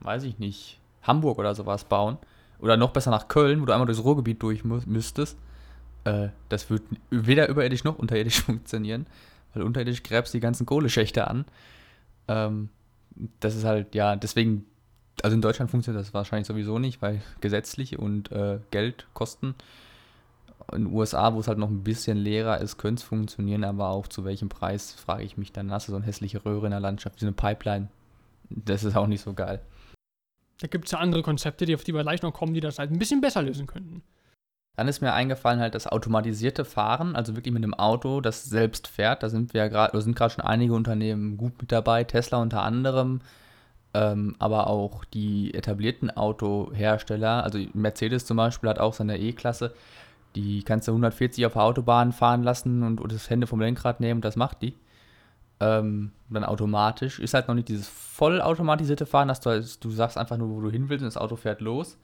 weiß ich nicht, Hamburg oder sowas bauen. Oder noch besser nach Köln, wo du einmal durchs Ruhrgebiet durch müsstest. Äh, das wird weder überirdisch noch unterirdisch funktionieren. Weil unterirdisch gräbst die ganzen Kohleschächte an. Ähm, das ist halt, ja, deswegen, also in Deutschland funktioniert das wahrscheinlich sowieso nicht, weil gesetzlich und äh, Geld kosten. In den USA, wo es halt noch ein bisschen leerer ist, könnte es funktionieren, aber auch zu welchem Preis, frage ich mich dann. Hast du so eine hässliche Röhre in der Landschaft, so eine Pipeline. Das ist auch nicht so geil. Da gibt es ja andere Konzepte, die, auf die wir gleich noch kommen, die das halt ein bisschen besser lösen könnten. Dann ist mir eingefallen, halt das automatisierte Fahren, also wirklich mit einem Auto, das selbst fährt. Da sind wir ja gerade, sind gerade schon einige Unternehmen gut mit dabei, Tesla unter anderem, ähm, aber auch die etablierten Autohersteller, also Mercedes zum Beispiel hat auch seine E-Klasse, die kannst du 140 auf der Autobahn fahren lassen und, und das Hände vom Lenkrad nehmen, das macht die ähm, dann automatisch. Ist halt noch nicht dieses vollautomatisierte Fahren, dass du, halt, du sagst einfach nur, wo du hin willst und das Auto fährt los.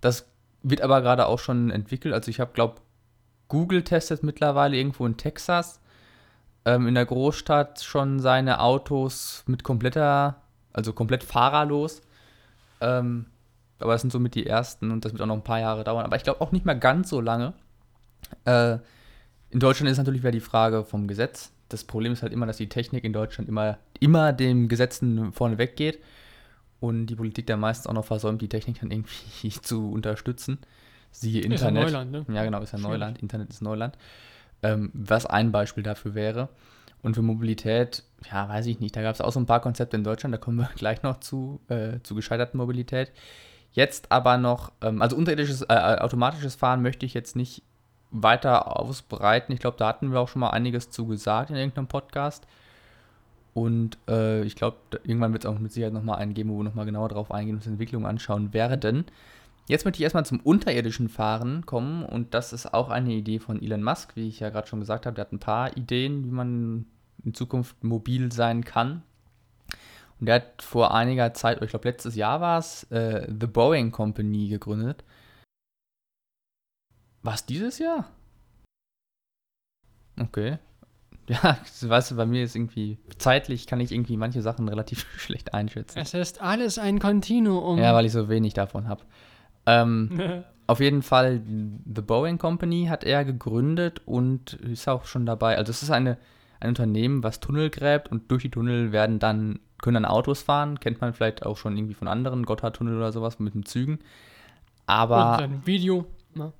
Das wird aber gerade auch schon entwickelt. Also ich habe, glaube Google testet mittlerweile irgendwo in Texas ähm, in der Großstadt schon seine Autos mit kompletter, also komplett fahrerlos. Ähm, aber das sind somit die ersten und das wird auch noch ein paar Jahre dauern. Aber ich glaube auch nicht mehr ganz so lange. Äh, in Deutschland ist natürlich wieder die Frage vom Gesetz das Problem ist halt immer, dass die Technik in Deutschland immer, immer dem Gesetzen vorne weggeht und die Politik dann meistens auch noch versäumt, die Technik dann irgendwie zu unterstützen. Siehe Internet. Ist ja Neuland, ne? Ja, genau, ist ja. Neuland. Internet ist Neuland. Ähm, was ein Beispiel dafür wäre. Und für Mobilität, ja, weiß ich nicht, da gab es auch so ein paar Konzepte in Deutschland, da kommen wir gleich noch zu, äh, zu gescheiterten Mobilität. Jetzt aber noch, ähm, also unterirdisches, äh, automatisches Fahren möchte ich jetzt nicht weiter ausbreiten. Ich glaube, da hatten wir auch schon mal einiges zu gesagt in irgendeinem Podcast. Und äh, ich glaube, irgendwann wird es auch mit Sicherheit nochmal einen geben, wo wir nochmal genauer drauf eingehen und uns Entwicklung anschauen werden. Jetzt möchte ich erstmal zum unterirdischen Fahren kommen und das ist auch eine Idee von Elon Musk, wie ich ja gerade schon gesagt habe. Der hat ein paar Ideen, wie man in Zukunft mobil sein kann. Und der hat vor einiger Zeit, ich glaube letztes Jahr war es, äh, The Boeing Company gegründet. Was, dieses Jahr? Okay. Ja, weißt du, bei mir ist irgendwie zeitlich kann ich irgendwie manche Sachen relativ schlecht einschätzen. Es ist alles ein Kontinuum. Ja, weil ich so wenig davon habe. Ähm, auf jeden Fall, The Boeing Company hat er gegründet und ist auch schon dabei. Also es ist eine, ein Unternehmen, was Tunnel gräbt und durch die Tunnel werden dann, können dann Autos fahren. Kennt man vielleicht auch schon irgendwie von anderen, Gotthardtunnel oder sowas mit den Zügen. Aber. Und ein Video. Ne?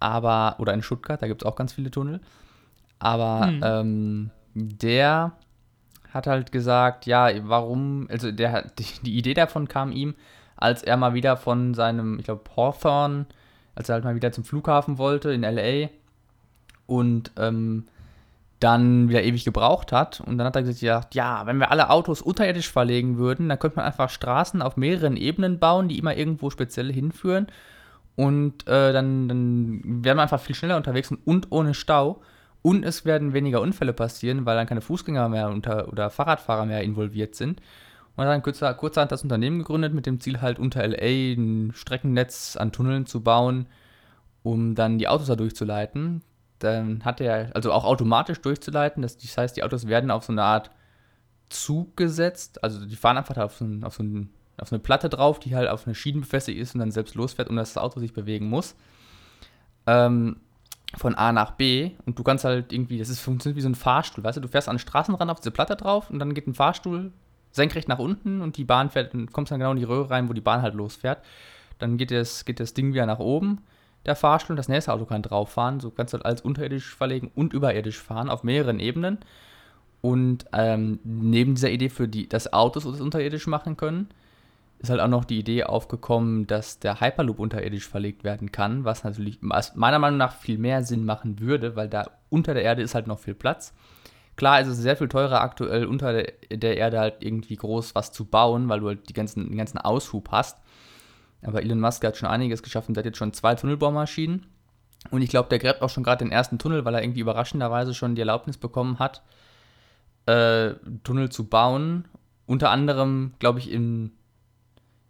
aber, oder in Stuttgart, da gibt es auch ganz viele Tunnel. Aber hm. ähm, der hat halt gesagt, ja, warum, also der, die, die Idee davon kam ihm, als er mal wieder von seinem, ich glaube, Hawthorne, als er halt mal wieder zum Flughafen wollte in LA und ähm, dann wieder ewig gebraucht hat. Und dann hat er gesagt, ja, wenn wir alle Autos unterirdisch verlegen würden, dann könnte man einfach Straßen auf mehreren Ebenen bauen, die immer irgendwo speziell hinführen. Und äh, dann, dann wären wir einfach viel schneller unterwegs und ohne Stau. Und es werden weniger Unfälle passieren, weil dann keine Fußgänger mehr unter, oder Fahrradfahrer mehr involviert sind. Und dann kürzer, kurzerhand das Unternehmen gegründet mit dem Ziel halt unter LA ein Streckennetz an Tunneln zu bauen, um dann die Autos da durchzuleiten. Dann hat er, also auch automatisch durchzuleiten, das, heißt, die Autos werden auf so eine Art Zug gesetzt, also die fahren einfach auf so, ein, auf so, ein, auf eine Platte drauf, die halt auf eine Schiene befestigt ist und dann selbst losfährt, ohne dass das Auto sich bewegen muss. Ähm, von A nach B und du kannst halt irgendwie, das ist, funktioniert wie so ein Fahrstuhl, weißt du, du fährst an den Straßenrand auf diese Platte drauf und dann geht ein Fahrstuhl senkrecht nach unten und die Bahn fährt, und kommst dann genau in die Röhre rein, wo die Bahn halt losfährt. Dann geht das, geht das Ding wieder nach oben, der Fahrstuhl, und das nächste Auto kann drauf fahren. So kannst du halt alles unterirdisch verlegen und überirdisch fahren auf mehreren Ebenen. Und ähm, neben dieser Idee für die, dass Autos das unterirdisch machen können, ist halt auch noch die Idee aufgekommen, dass der Hyperloop unterirdisch verlegt werden kann, was natürlich meiner Meinung nach viel mehr Sinn machen würde, weil da unter der Erde ist halt noch viel Platz. Klar ist es sehr viel teurer aktuell unter der, Erde halt irgendwie groß was zu bauen, weil du halt die ganzen, den ganzen Aushub hast. Aber Elon Musk hat schon einiges geschaffen, der hat jetzt schon zwei Tunnelbaumaschinen. Und ich glaube, der gräbt auch schon gerade den ersten Tunnel, weil er irgendwie überraschenderweise schon die Erlaubnis bekommen hat, äh, Tunnel zu bauen. Unter anderem, glaube ich, in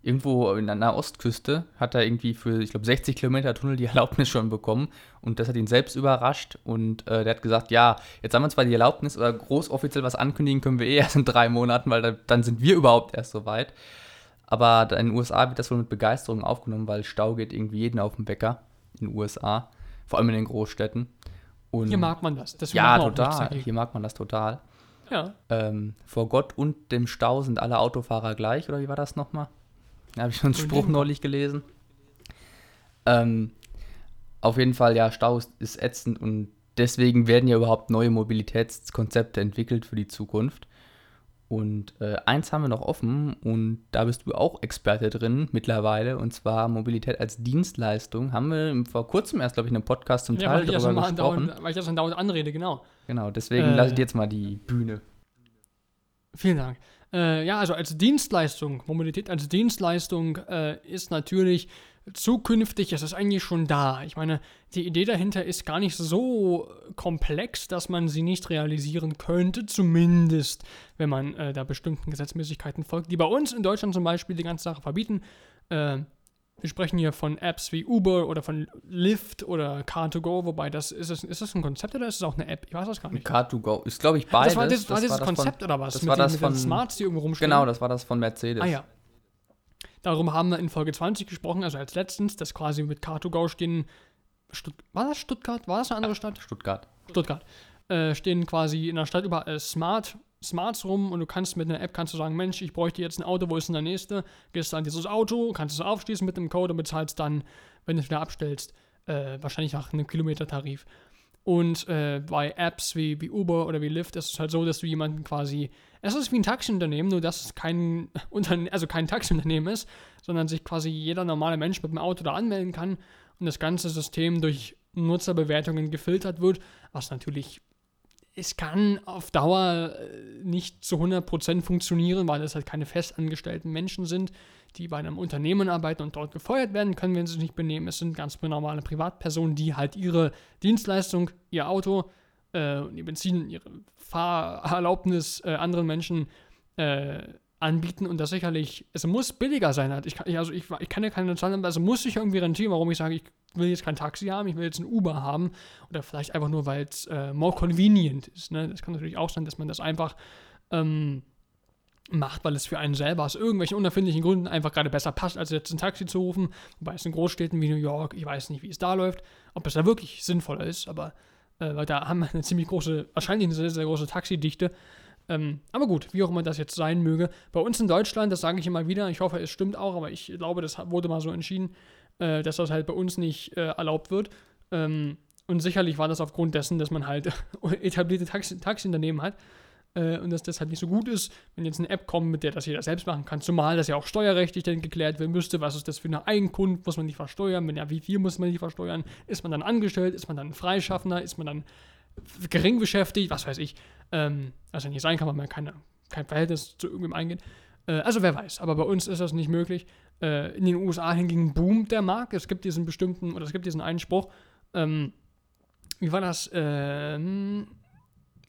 irgendwo in einer Ostküste hat er irgendwie für, ich glaube, 60 Kilometer Tunnel die Erlaubnis schon bekommen und das hat ihn selbst überrascht und äh, der hat gesagt, ja, jetzt haben wir zwar die Erlaubnis, aber groß offiziell was ankündigen können wir eh erst in drei Monaten, weil da, dann sind wir überhaupt erst so weit. Aber in den USA wird das wohl mit Begeisterung aufgenommen, weil Stau geht irgendwie jeden auf den Bäcker in den USA, vor allem in den Großstädten. Und Hier mag man das. das ja, total. Hier mag man das total. Ja. Ähm, vor Gott und dem Stau sind alle Autofahrer gleich, oder wie war das nochmal? Da habe ich schon einen Spruch neulich gelesen. Ähm, auf jeden Fall, ja, Stau ist, ätzend und deswegen werden ja überhaupt neue Mobilitätskonzepte entwickelt für die Zukunft. Und äh, eins haben wir noch offen und da bist du auch Experte drin mittlerweile und zwar Mobilität als Dienstleistung. Haben wir vor kurzem erst, glaube ich, in einem Podcast zum Teil ja, darüber gesprochen. Dauernd, weil ich das dauernd anrede, genau. Genau, deswegen äh, lasse ich dir jetzt mal die Bühne. Vielen Dank. Äh, ja, also als Dienstleistung, Mobilität als Dienstleistung äh, ist natürlich zukünftig, es ist eigentlich schon da. Ich meine, die Idee dahinter ist gar nicht so komplex, dass man sie nicht realisieren könnte, zumindest wenn man äh, da bestimmten Gesetzmäßigkeiten folgt, die bei uns in Deutschland zum Beispiel die ganze Sache verbieten. Äh, wir sprechen hier von Apps wie Uber oder von Lyft oder Car2Go, wobei das ist, das, ist das ein Konzept oder ist es auch eine App? Ich weiß das gar nicht. Car2Go ist, glaube ich, beides. Das war, das, das war dieses das Konzept von, oder was? Das war den, das von, Smarts, die irgendwo rumstehen? Genau, das war das von Mercedes. Ah ja. Darum haben wir in Folge 20 gesprochen, also als letztens, dass quasi mit Car2Go stehen. Stutt war das Stuttgart? War das eine andere Stadt? Stuttgart. Stuttgart. Äh, stehen quasi in der Stadt überall Smart Smarts rum und du kannst mit einer App kannst du sagen, Mensch, ich bräuchte jetzt ein Auto, wo ist denn der nächste? Gehst an dieses Auto, kannst es aufschließen mit dem Code und bezahlst dann, wenn du es wieder abstellst, äh, wahrscheinlich nach einem Kilometertarif. Und äh, bei Apps wie, wie Uber oder wie Lyft ist es halt so, dass du jemanden quasi, es ist wie ein Taxiunternehmen, nur dass es kein, Unterne also kein Taxiunternehmen ist, sondern sich quasi jeder normale Mensch mit dem Auto da anmelden kann und das ganze System durch Nutzerbewertungen gefiltert wird, was natürlich es kann auf Dauer äh, nicht zu 100% funktionieren, weil es halt keine festangestellten Menschen sind, die bei einem Unternehmen arbeiten und dort gefeuert werden können, wenn sie sich nicht benehmen. Es sind ganz normale Privatpersonen, die halt ihre Dienstleistung, ihr Auto, äh, ihr Benzin, ihre Fahrerlaubnis äh, anderen Menschen äh, anbieten und das sicherlich, es muss billiger sein. Halt. Ich, also ich, ich kann ja keine Zahlen, aber es muss sich irgendwie rentieren, warum ich sage, ich will jetzt kein Taxi haben, ich will jetzt ein Uber haben oder vielleicht einfach nur, weil es äh, more convenient ist. Ne? Das kann natürlich auch sein, dass man das einfach ähm, macht, weil es für einen selber aus irgendwelchen unerfindlichen Gründen einfach gerade besser passt, als jetzt ein Taxi zu rufen. Wobei es in Großstädten wie New York, ich weiß nicht, wie es da läuft, ob es da wirklich sinnvoller ist, aber äh, weil da haben wir eine ziemlich große, wahrscheinlich eine sehr, sehr große Taxidichte. Ähm, aber gut, wie auch immer das jetzt sein möge. Bei uns in Deutschland, das sage ich immer wieder, ich hoffe, es stimmt auch, aber ich glaube, das wurde mal so entschieden, äh, dass das halt bei uns nicht äh, erlaubt wird. Ähm, und sicherlich war das aufgrund dessen, dass man halt etablierte Taxi Taxiunternehmen hat. äh, und dass das halt nicht so gut ist, wenn jetzt eine App kommt, mit der das jeder selbst machen kann. Zumal das ja auch steuerrechtlich dann geklärt werden müsste. Was ist das für eine Eigenkunft? Muss man nicht versteuern? Wenn ja, wie viel muss man nicht versteuern? Ist man dann angestellt? Ist man dann Freischaffender? Ist man dann gering beschäftigt? Was weiß ich. Ähm, also nicht sein kann, weil man keine, kein Verhältnis zu irgendwem eingeht. Äh, also wer weiß. Aber bei uns ist das nicht möglich. Äh, in den USA hingegen boomt der Markt. Es gibt diesen bestimmten, oder es gibt diesen einen Spruch, ähm, wie war das? Ähm,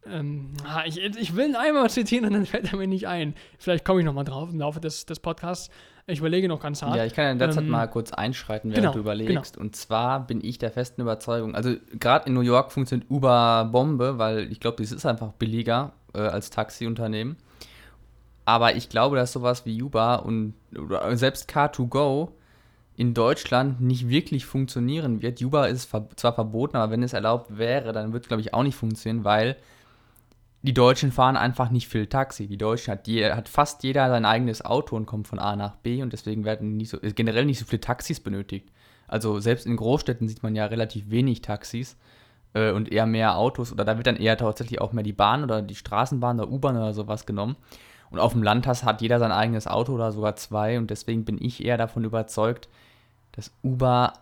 ähm, ich, ich will ihn einmal zitieren und dann fällt er mir nicht ein. Vielleicht komme ich nochmal drauf im Laufe des, des Podcasts. Ich überlege noch ganz hart. Ja, ich kann in der Zeit ähm, mal kurz einschreiten, während genau, du überlegst. Genau. Und zwar bin ich der festen Überzeugung, also gerade in New York funktioniert Uber Bombe, weil ich glaube, das ist einfach billiger äh, als Taxiunternehmen. Aber ich glaube, dass sowas wie Uber und selbst Car2Go in Deutschland nicht wirklich funktionieren wird. Uber ist zwar verboten, aber wenn es erlaubt wäre, dann wird es, glaube ich, auch nicht funktionieren, weil die Deutschen fahren einfach nicht viel Taxi. Die Deutschen hat, je, hat fast jeder sein eigenes Auto und kommt von A nach B und deswegen werden nicht so, generell nicht so viele Taxis benötigt. Also selbst in Großstädten sieht man ja relativ wenig Taxis äh, und eher mehr Autos oder da wird dann eher tatsächlich auch mehr die Bahn oder die Straßenbahn oder U-Bahn oder sowas genommen. Und auf dem Land hat jeder sein eigenes Auto oder sogar zwei und deswegen bin ich eher davon überzeugt, dass Uber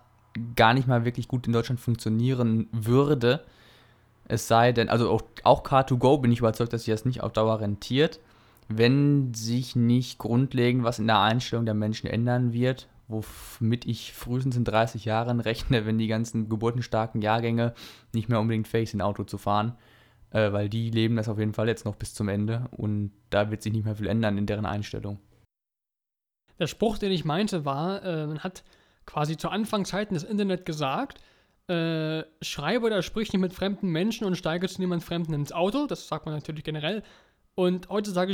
gar nicht mal wirklich gut in Deutschland funktionieren würde es sei denn, also auch, auch Car2Go bin ich überzeugt, dass sich das nicht auf Dauer rentiert, wenn sich nicht grundlegend was in der Einstellung der Menschen ändern wird, womit ich frühestens in 30 Jahren rechne, wenn die ganzen geburtenstarken Jahrgänge nicht mehr unbedingt fähig sind, Auto zu fahren. Äh, weil die leben das auf jeden Fall jetzt noch bis zum Ende und da wird sich nicht mehr viel ändern in deren Einstellung. Der Spruch, den ich meinte, war, äh, man hat quasi zu Anfangszeiten des Internet gesagt, äh, schreibe oder sprich nicht mit fremden Menschen und steige zu niemand Fremden ins Auto. Das sagt man natürlich generell. Und heutzutage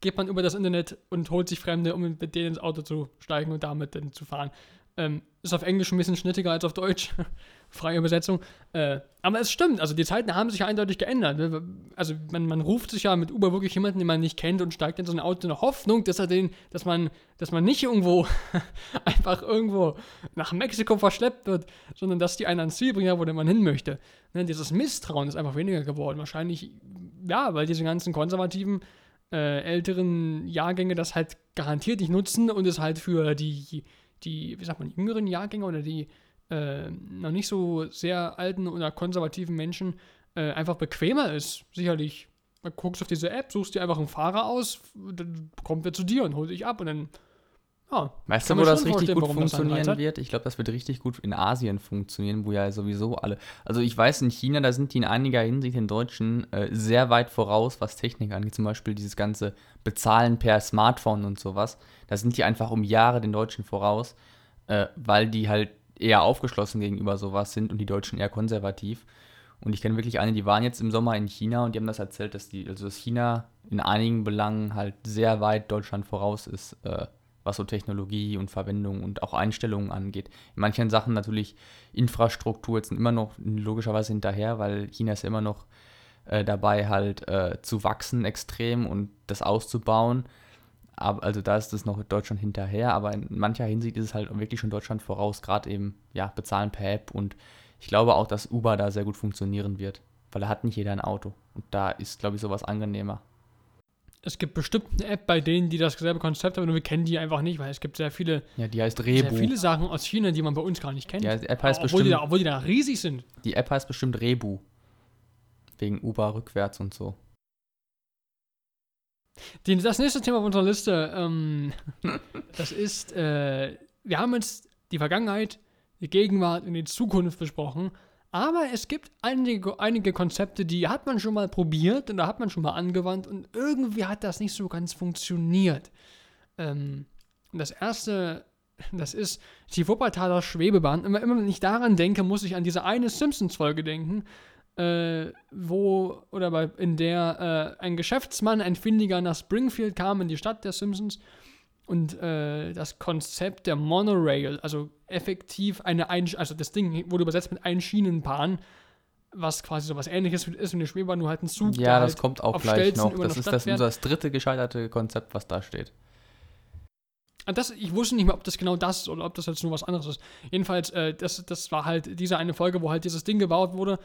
geht man über das Internet und holt sich Fremde, um mit denen ins Auto zu steigen und damit dann zu fahren. Ähm, ist auf Englisch ein bisschen schnittiger als auf Deutsch. Freie Übersetzung. Äh, aber es stimmt, also die Zeiten haben sich eindeutig geändert. Ne? Also man, man ruft sich ja mit Uber wirklich jemanden, den man nicht kennt und steigt in so ein Auto in der Hoffnung, dass er den, dass man, dass man nicht irgendwo einfach irgendwo nach Mexiko verschleppt wird, sondern dass die einen ans Ziel bringen, wo man hin möchte. Ne? Dieses Misstrauen ist einfach weniger geworden. Wahrscheinlich, ja, weil diese ganzen konservativen äh, älteren Jahrgänge das halt garantiert nicht nutzen und es halt für die die, wie sagt man, jüngeren Jahrgänge oder die äh, noch nicht so sehr alten oder konservativen Menschen äh, einfach bequemer ist. Sicherlich, du guckst auf diese App, suchst dir einfach einen Fahrer aus, dann kommt er zu dir und holt dich ab und dann ja, weißt du, wo das richtig gut funktionieren wird? Ich glaube, das wird richtig gut in Asien funktionieren, wo ja sowieso alle. Also ich weiß, in China, da sind die in einiger Hinsicht den Deutschen äh, sehr weit voraus, was Technik angeht. Zum Beispiel dieses ganze Bezahlen per Smartphone und sowas. Da sind die einfach um Jahre den Deutschen voraus, äh, weil die halt eher aufgeschlossen gegenüber sowas sind und die Deutschen eher konservativ. Und ich kenne wirklich eine, die waren jetzt im Sommer in China und die haben das erzählt, dass die, also dass China in einigen Belangen halt sehr weit Deutschland voraus ist. Äh, was so Technologie und Verwendung und auch Einstellungen angeht. In manchen Sachen natürlich Infrastruktur jetzt immer noch logischerweise hinterher, weil China ist ja immer noch äh, dabei, halt äh, zu wachsen extrem und das auszubauen. Also da ist es noch Deutschland hinterher, aber in mancher Hinsicht ist es halt wirklich schon Deutschland voraus, gerade eben, ja, bezahlen per App und ich glaube auch, dass Uber da sehr gut funktionieren wird, weil da hat nicht jeder ein Auto und da ist, glaube ich, sowas angenehmer es gibt bestimmt eine App bei denen, die dasselbe Konzept haben, und wir kennen die einfach nicht, weil es gibt sehr viele, ja, die heißt Rebu. sehr viele Sachen aus China, die man bei uns gar nicht kennt. Ja, die App heißt obwohl bestimmt, die da, obwohl die da riesig sind. Die App heißt bestimmt Rebu. Wegen Uber rückwärts und so. Die, das nächste Thema auf unserer Liste, ähm, das ist, äh, wir haben jetzt die Vergangenheit, die Gegenwart und die Zukunft besprochen. Aber es gibt einige, einige Konzepte, die hat man schon mal probiert und da hat man schon mal angewandt und irgendwie hat das nicht so ganz funktioniert. Ähm, das erste, das ist die Wuppertaler Schwebebahn. Immer, immer wenn ich daran denke, muss ich an diese eine Simpsons-Folge denken, äh, wo, oder bei, in der äh, ein Geschäftsmann, ein Findiger nach Springfield kam, in die Stadt der Simpsons und äh, das Konzept der Monorail, also effektiv eine, Ein also das Ding wurde übersetzt mit Einschienenbahn, was quasi so was ähnliches ist wie eine Schwebebahn, nur halt ein Zug. Ja, das halt kommt auch gleich Stelzen noch. Das ist das, das dritte gescheiterte Konzept, was da steht. Ah, das, ich wusste nicht mehr, ob das genau das ist oder ob das jetzt nur was anderes ist. Jedenfalls, äh, das, das war halt diese eine Folge, wo halt dieses Ding gebaut wurde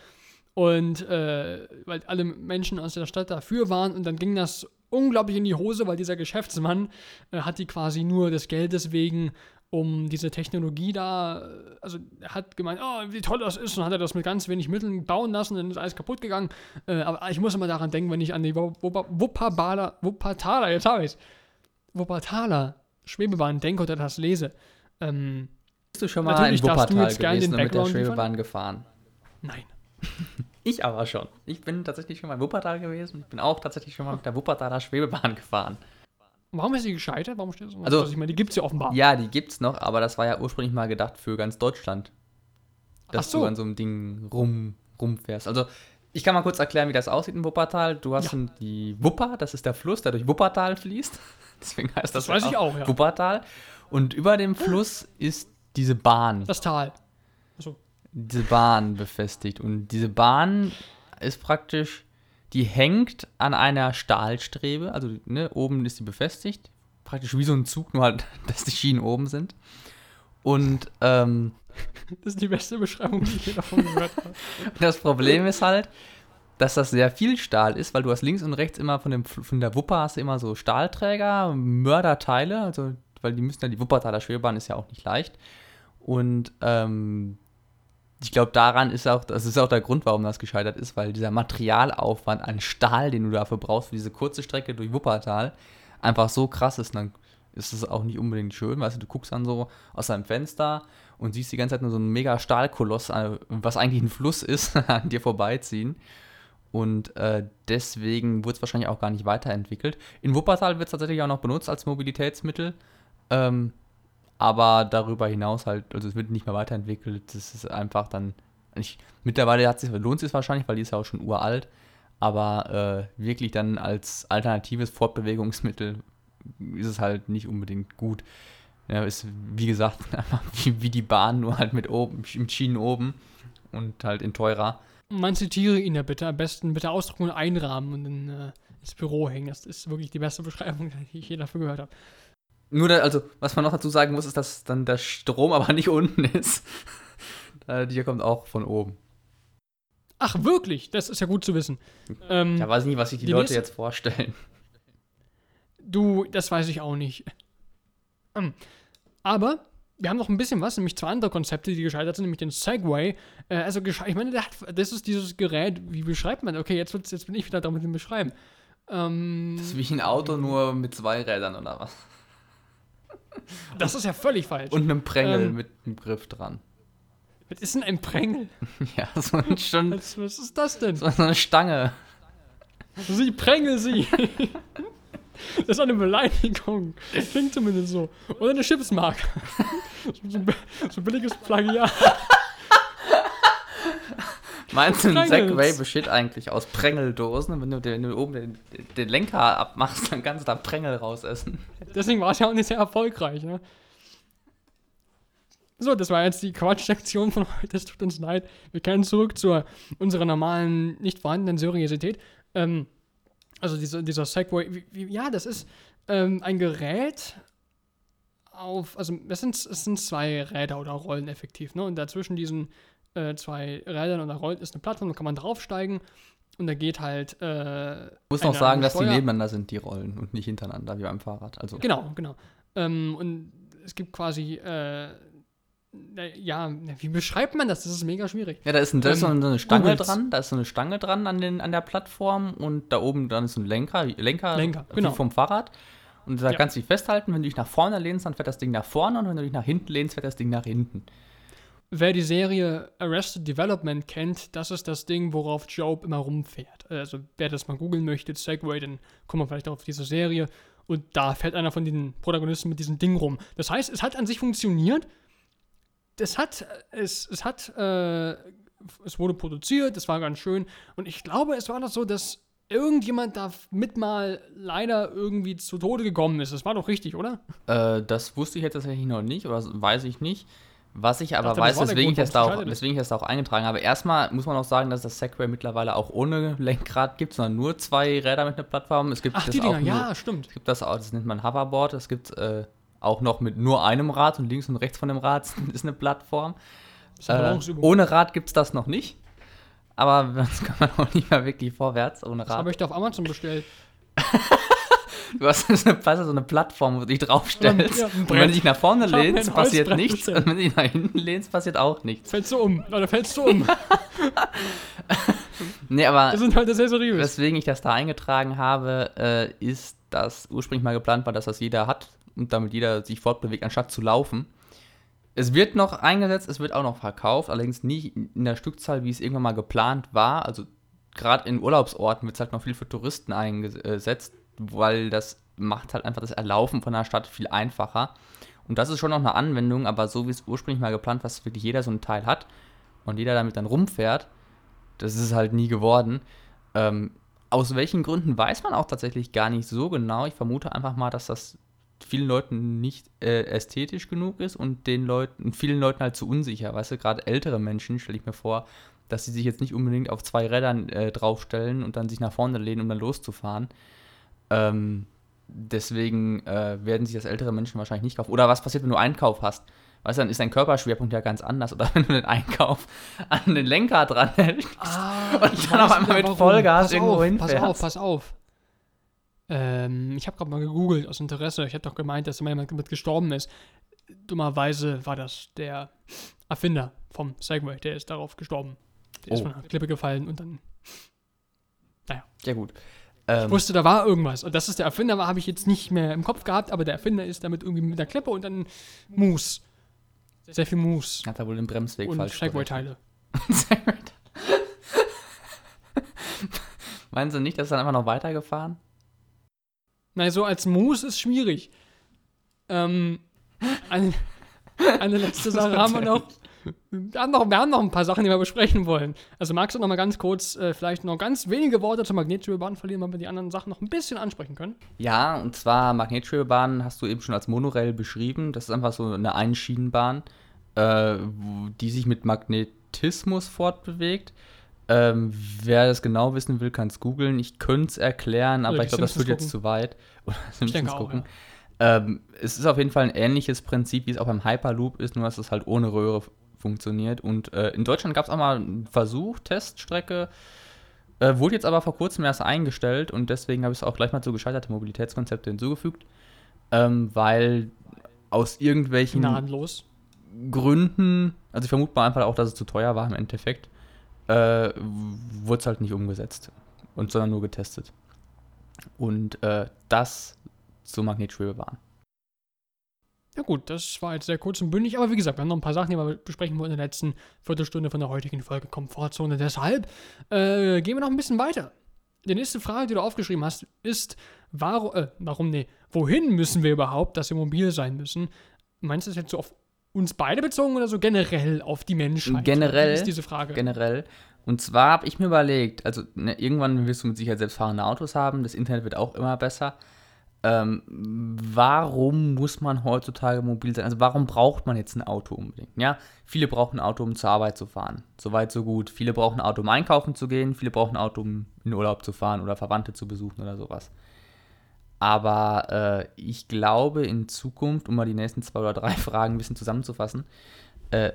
Und äh, weil alle Menschen aus der Stadt dafür waren und dann ging das unglaublich in die Hose, weil dieser Geschäftsmann äh, hat die quasi nur des Geldes wegen um diese Technologie da, also er hat gemeint, oh, wie toll das ist, und hat er das mit ganz wenig Mitteln bauen lassen, dann ist alles kaputt gegangen. Äh, aber ich muss immer daran denken, wenn ich an die Wuppertaler, Wuppertaler, jetzt habe ich Wuppertaler Schwebebahn denke oder das lese. Ähm, Bist du schon mal in Wuppertal gewesen und mit der Schwebebahn gefahren? Nein. ich aber schon. Ich bin tatsächlich schon mal in Wuppertal gewesen. Ich bin auch tatsächlich schon mal mit der Wuppertaler Schwebebahn gefahren. Warum ist sie gescheitert? Warum steht das so? Also, ich meine, die gibt es ja offenbar. Ja, die gibt es noch, aber das war ja ursprünglich mal gedacht für ganz Deutschland. Dass so. du an so einem Ding rum, rumfährst. Also, ich kann mal kurz erklären, wie das aussieht in Wuppertal. Du hast ja. die Wupper, das ist der Fluss, der durch Wuppertal fließt. Deswegen heißt das, das weiß ich auch, ja. Wuppertal. Und über dem Fluss ist diese Bahn. Das Tal. Diese Bahn befestigt. Und diese Bahn ist praktisch die hängt an einer Stahlstrebe, also ne, oben ist sie befestigt, praktisch wie so ein Zug, nur halt, dass die Schienen oben sind. Und ähm, das ist die beste Beschreibung, die ich je davon gehört habe. das Problem ist halt, dass das sehr viel Stahl ist, weil du hast links und rechts immer von, dem, von der Wupper hast du immer so Stahlträger, Mörderteile, also weil die müssen ja, die Wuppertaler Schwebebahn ist ja auch nicht leicht. Und ähm, ich glaube, daran ist auch, das ist auch der Grund, warum das gescheitert ist, weil dieser Materialaufwand an Stahl, den du dafür brauchst, für diese kurze Strecke durch Wuppertal, einfach so krass ist. Und dann ist es auch nicht unbedingt schön, weißt du, du guckst dann so aus deinem Fenster und siehst die ganze Zeit nur so einen mega Stahlkoloss, äh, was eigentlich ein Fluss ist, an dir vorbeiziehen. Und äh, deswegen wurde es wahrscheinlich auch gar nicht weiterentwickelt. In Wuppertal wird es tatsächlich auch noch benutzt als Mobilitätsmittel. Ähm, aber darüber hinaus halt, also es wird nicht mehr weiterentwickelt. Das ist einfach dann, ich, mittlerweile hat sich, lohnt es sich wahrscheinlich, weil die ist ja auch schon uralt, aber äh, wirklich dann als alternatives Fortbewegungsmittel ist es halt nicht unbedingt gut. Ja, ist, wie gesagt, wie, wie die Bahn, nur halt mit oben, mit Schienen oben und halt in teurer. Man zitiere ihn ja bitte, am besten bitte ausdrucken und einrahmen und in, äh, ins Büro hängen. Das ist wirklich die beste Beschreibung, die ich je dafür gehört habe. Nur, da, also, was man noch dazu sagen muss, ist, dass dann der Strom aber nicht unten ist. Der kommt auch von oben. Ach, wirklich? Das ist ja gut zu wissen. Ähm, ja, weiß nicht, was sich die, die Leute jetzt vorstellen. Du, das weiß ich auch nicht. Ähm, aber wir haben noch ein bisschen was, nämlich zwei andere Konzepte, die gescheitert sind, nämlich den Segway. Äh, also, ich meine, hat, das ist dieses Gerät, wie beschreibt man? Okay, jetzt, jetzt bin ich wieder dran mit dem Beschreiben. Ähm, das ist wie ein Auto, nur mit zwei Rädern oder was? Das ist ja völlig falsch. Und einem Prängel ähm, mit einem Griff dran. Was ist denn ein Prängel? ja, so ein schon. Was, was ist das denn? So eine Stange. Sie, Prängel sie. Das ist eine Beleidigung. Klingt zumindest so. Oder eine Chipsmarke. So, so billiges Plagiat. Meinst du, ein Segway besteht eigentlich aus Prängeldosen? Wenn du, wenn du oben den, den, Lenker abmachst, dann kannst du da Prängel rausessen. Deswegen war es ja auch nicht sehr erfolgreich, ne? So, das war jetzt die Quatsch-Sektion von heute. Es tut uns leid. Wir kehren zurück zu unserer normalen, nicht vorhandenen Seriosität. Ähm, also dieser, dieser Segway, ja, das ist ähm, ein Gerät auf, also es sind, es sind zwei Räder oder Rollen effektiv, ne? Und dazwischen diesen äh, zwei Rädern und da rollt ist eine Plattform, da kann man draufsteigen und da geht halt. Äh, ich muss noch sagen, dass die nebeneinander sind, die Rollen und nicht hintereinander wie beim Fahrrad. Also. Genau, genau. Ähm, und es gibt quasi. Äh, ja, wie beschreibt man das? Das ist mega schwierig. Ja, da ist, ein, da ist ähm, so eine Stange Googles. dran, da ist so eine Stange dran an, den, an der Plattform und da oben dann ist ein Lenker, Lenker, Lenker genau. vom Fahrrad. Und da ja. kannst du dich festhalten, wenn du dich nach vorne lehnst, dann fährt das Ding nach vorne und wenn du dich nach hinten lehnst, fährt das Ding nach hinten. Wer die Serie Arrested Development kennt, das ist das Ding, worauf Job immer rumfährt. Also wer das mal googeln möchte, Segway, dann kommt man vielleicht auf diese Serie und da fährt einer von den Protagonisten mit diesem Ding rum. Das heißt, es hat an sich funktioniert. Es hat, es, es hat, äh, es wurde produziert, es war ganz schön und ich glaube, es war doch so, dass irgendjemand damit mal leider irgendwie zu Tode gekommen ist. Das war doch richtig, oder? Äh, das wusste ich jetzt tatsächlich noch nicht oder weiß ich nicht. Was ich aber dachte, weiß, weswegen, ich das da auch, weswegen ich das da auch eingetragen habe. Erstmal muss man auch sagen, dass das Segway mittlerweile auch ohne Lenkrad gibt, sondern nur zwei Räder mit einer Plattform. Es gibt Ach, das die Dinger, nur, ja, stimmt. Es gibt das auch, das nennt man Hoverboard. Es gibt äh, auch noch mit nur einem Rad und links und rechts von dem Rad ist eine Plattform. Ist äh, ohne Rad gibt es das noch nicht. aber sonst kann man auch nicht mehr wirklich vorwärts ohne Rad. Das habe ich da auf Amazon bestellt. Du hast so eine, so eine Plattform, wo du dich draufstellst. Ja, und wenn du dich nach vorne lehnst, passiert nichts. Und wenn du dich nach hinten lehnst, passiert auch nichts. Fällst du um. Oder fällst du um. nee, aber. Das sind halt sehr seriös. Weswegen ich das da eingetragen habe, äh, ist, dass ursprünglich mal geplant war, dass das jeder hat und damit jeder sich fortbewegt, anstatt zu laufen. Es wird noch eingesetzt, es wird auch noch verkauft, allerdings nicht in der Stückzahl, wie es irgendwann mal geplant war. Also gerade in Urlaubsorten wird es halt noch viel für Touristen eingesetzt weil das macht halt einfach das Erlaufen von der Stadt viel einfacher. Und das ist schon noch eine Anwendung, aber so wie es ursprünglich mal geplant war, dass wirklich jeder so ein Teil hat und jeder damit dann rumfährt, das ist halt nie geworden. Ähm, aus welchen Gründen weiß man auch tatsächlich gar nicht so genau. Ich vermute einfach mal, dass das vielen Leuten nicht äh, ästhetisch genug ist und den Leuten, vielen Leuten halt zu unsicher. Weißt du, gerade ältere Menschen, stelle ich mir vor, dass sie sich jetzt nicht unbedingt auf zwei Rädern äh, draufstellen und dann sich nach vorne lehnen, um dann loszufahren. Ähm, deswegen äh, werden sich das ältere Menschen wahrscheinlich nicht kaufen. Oder was passiert, wenn du Einkauf hast? Weißt du, dann ist dein Körperschwerpunkt ja ganz anders. Oder wenn du den Einkauf an den Lenker dran hältst ah, und dann auf einmal mit Vollgas pass irgendwo hinfährst. Pass auf, pass auf. Ähm, ich habe gerade mal gegoogelt aus Interesse. Ich habe doch gemeint, dass jemand damit gestorben ist. Dummerweise war das der Erfinder vom Segway. Der ist darauf gestorben. Der oh. ist von einer Klippe gefallen und dann. Naja. Ja, gut. Ähm, ich wusste, da war irgendwas. Und dass es der Erfinder war, habe ich jetzt nicht mehr im Kopf gehabt, aber der Erfinder ist damit irgendwie mit der Klippe und dann Moos. Sehr viel Moos. Hat er wohl den Bremsweg und falsch Segway-Teile. Meinen Sie nicht, dass er dann einfach noch weitergefahren? Nein, so als Moos ist schwierig. Ähm, eine, eine letzte Sache haben wir noch. Wir haben, noch, wir haben noch ein paar Sachen, die wir besprechen wollen. Also magst du noch mal ganz kurz äh, vielleicht noch ganz wenige Worte zur Magnetschwebebahn verlieren, weil wir die anderen Sachen noch ein bisschen ansprechen können? Ja, und zwar Magnetschwebebahn hast du eben schon als Monorail beschrieben. Das ist einfach so eine Einschienenbahn, äh, die sich mit Magnetismus fortbewegt. Ähm, wer das genau wissen will, kann es googeln. Ich könnte es erklären, aber ich glaube, das führt jetzt zu weit. Oder Simpsons gucken. Auch, ja. ähm, es ist auf jeden Fall ein ähnliches Prinzip, wie es auch beim Hyperloop ist, nur dass es halt ohne Röhre funktioniert. Und äh, in Deutschland gab es auch mal einen Versuch, Teststrecke. Äh, wurde jetzt aber vor kurzem erst eingestellt und deswegen habe ich es auch gleich mal zu gescheiterte Mobilitätskonzepte hinzugefügt, ähm, weil aus irgendwelchen Gnadenlos. Gründen, also ich vermute mal einfach auch, dass es zu teuer war im Endeffekt, äh, wurde es halt nicht umgesetzt und sondern nur getestet. Und äh, das zur Magnetschwebebahn. Ja gut, das war jetzt sehr kurz und bündig, aber wie gesagt, wir haben noch ein paar Sachen, die wir besprechen wollen in der letzten Viertelstunde von der heutigen Folge Komfortzone. Deshalb äh, gehen wir noch ein bisschen weiter. Die nächste Frage, die du aufgeschrieben hast, ist, warum, äh, warum, nee, wohin müssen wir überhaupt, dass wir mobil sein müssen? Meinst du das jetzt so auf uns beide bezogen oder so generell auf die Menschheit? Generell. ist diese Frage. Generell. Und zwar habe ich mir überlegt, also ne, irgendwann wirst du mit Sicherheit selbstfahrende Autos haben, das Internet wird auch immer besser. Ähm, warum muss man heutzutage mobil sein? Also warum braucht man jetzt ein Auto unbedingt? Ja, viele brauchen ein Auto, um zur Arbeit zu fahren. Soweit, so gut. Viele brauchen ein Auto, um einkaufen zu gehen. Viele brauchen ein Auto, um in Urlaub zu fahren oder Verwandte zu besuchen oder sowas. Aber äh, ich glaube, in Zukunft, um mal die nächsten zwei oder drei Fragen ein bisschen zusammenzufassen, äh,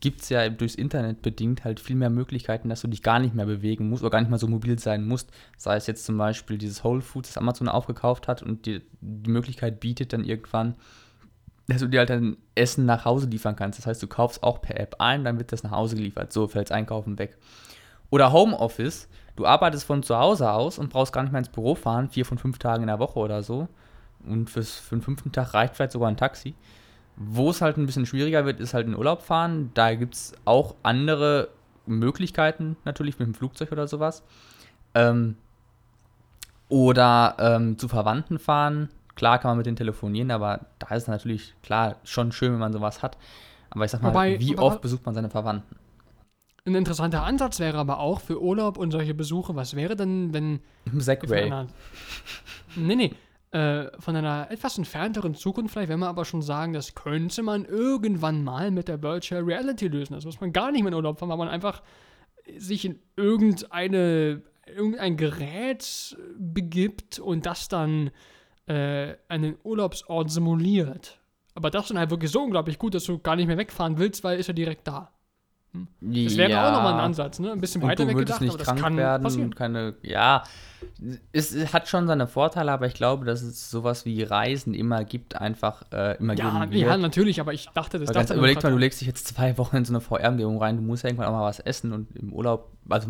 gibt es ja durchs Internet bedingt halt viel mehr Möglichkeiten, dass du dich gar nicht mehr bewegen musst oder gar nicht mal so mobil sein musst. Sei es jetzt zum Beispiel dieses Whole Foods, das Amazon aufgekauft hat und dir die Möglichkeit bietet dann irgendwann, dass du dir halt dein Essen nach Hause liefern kannst. Das heißt, du kaufst auch per App ein, dann wird das nach Hause geliefert. So fällt Einkaufen weg. Oder Homeoffice. Du arbeitest von zu Hause aus und brauchst gar nicht mehr ins Büro fahren, vier von fünf Tagen in der Woche oder so. Und fürs, für den fünften Tag reicht vielleicht sogar ein Taxi. Wo es halt ein bisschen schwieriger wird, ist halt in Urlaub fahren. Da gibt es auch andere Möglichkeiten, natürlich mit dem Flugzeug oder sowas. Ähm, oder ähm, zu Verwandten fahren. Klar kann man mit denen telefonieren, aber da ist es natürlich klar schon schön, wenn man sowas hat. Aber ich sag mal, Wobei, wie oft besucht man seine Verwandten? Ein interessanter Ansatz wäre aber auch für Urlaub und solche Besuche, was wäre denn, wenn. Segway. Nee, nee äh, von einer etwas entfernteren Zukunft vielleicht, wenn wir aber schon sagen, das könnte man irgendwann mal mit der Virtual Reality lösen. Das muss man gar nicht mehr in Urlaub fahren, weil man einfach sich in irgendeine, irgendein Gerät begibt und das dann äh, einen Urlaubsort simuliert. Aber das dann halt wirklich so unglaublich gut, dass du gar nicht mehr wegfahren willst, weil ist ja direkt da. Hm. Das wäre ja. auch nochmal ein Ansatz, ne? Ein bisschen und weiter du weggedacht, nicht aber krank das kann werden passieren. und keine, ja, es hat schon seine Vorteile, aber ich glaube, dass es sowas wie Reisen immer gibt, einfach äh, immer ja, geben wird. Ja, natürlich, aber ich dachte, das dachte Überleg mal, du legst dich jetzt zwei Wochen in so eine VR-Umgebung rein, du musst ja irgendwann auch mal was essen und im Urlaub, also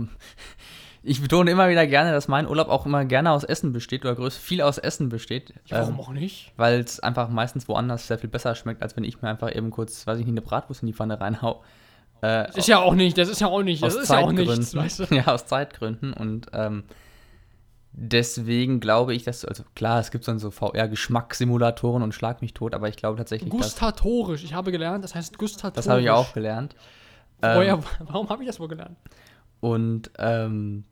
ich betone immer wieder gerne, dass mein Urlaub auch immer gerne aus Essen besteht oder größer viel aus Essen besteht. Ja, warum ähm, auch nicht? Weil es einfach meistens woanders sehr viel besser schmeckt, als wenn ich mir einfach eben kurz, weiß ich nicht, eine Bratwurst in die Pfanne reinhau. Äh, ist ja auch nicht, das ist ja auch nicht, das ist ja auch nichts, weißt du? Ja, aus Zeitgründen und ähm, deswegen glaube ich, dass, also klar, es gibt dann so VR-Geschmackssimulatoren und Schlag mich tot, aber ich glaube tatsächlich. Gustatorisch, ich habe gelernt, das heißt gustatorisch. Das habe ich auch gelernt. Ähm, warum habe ich das wohl gelernt? Und ähm,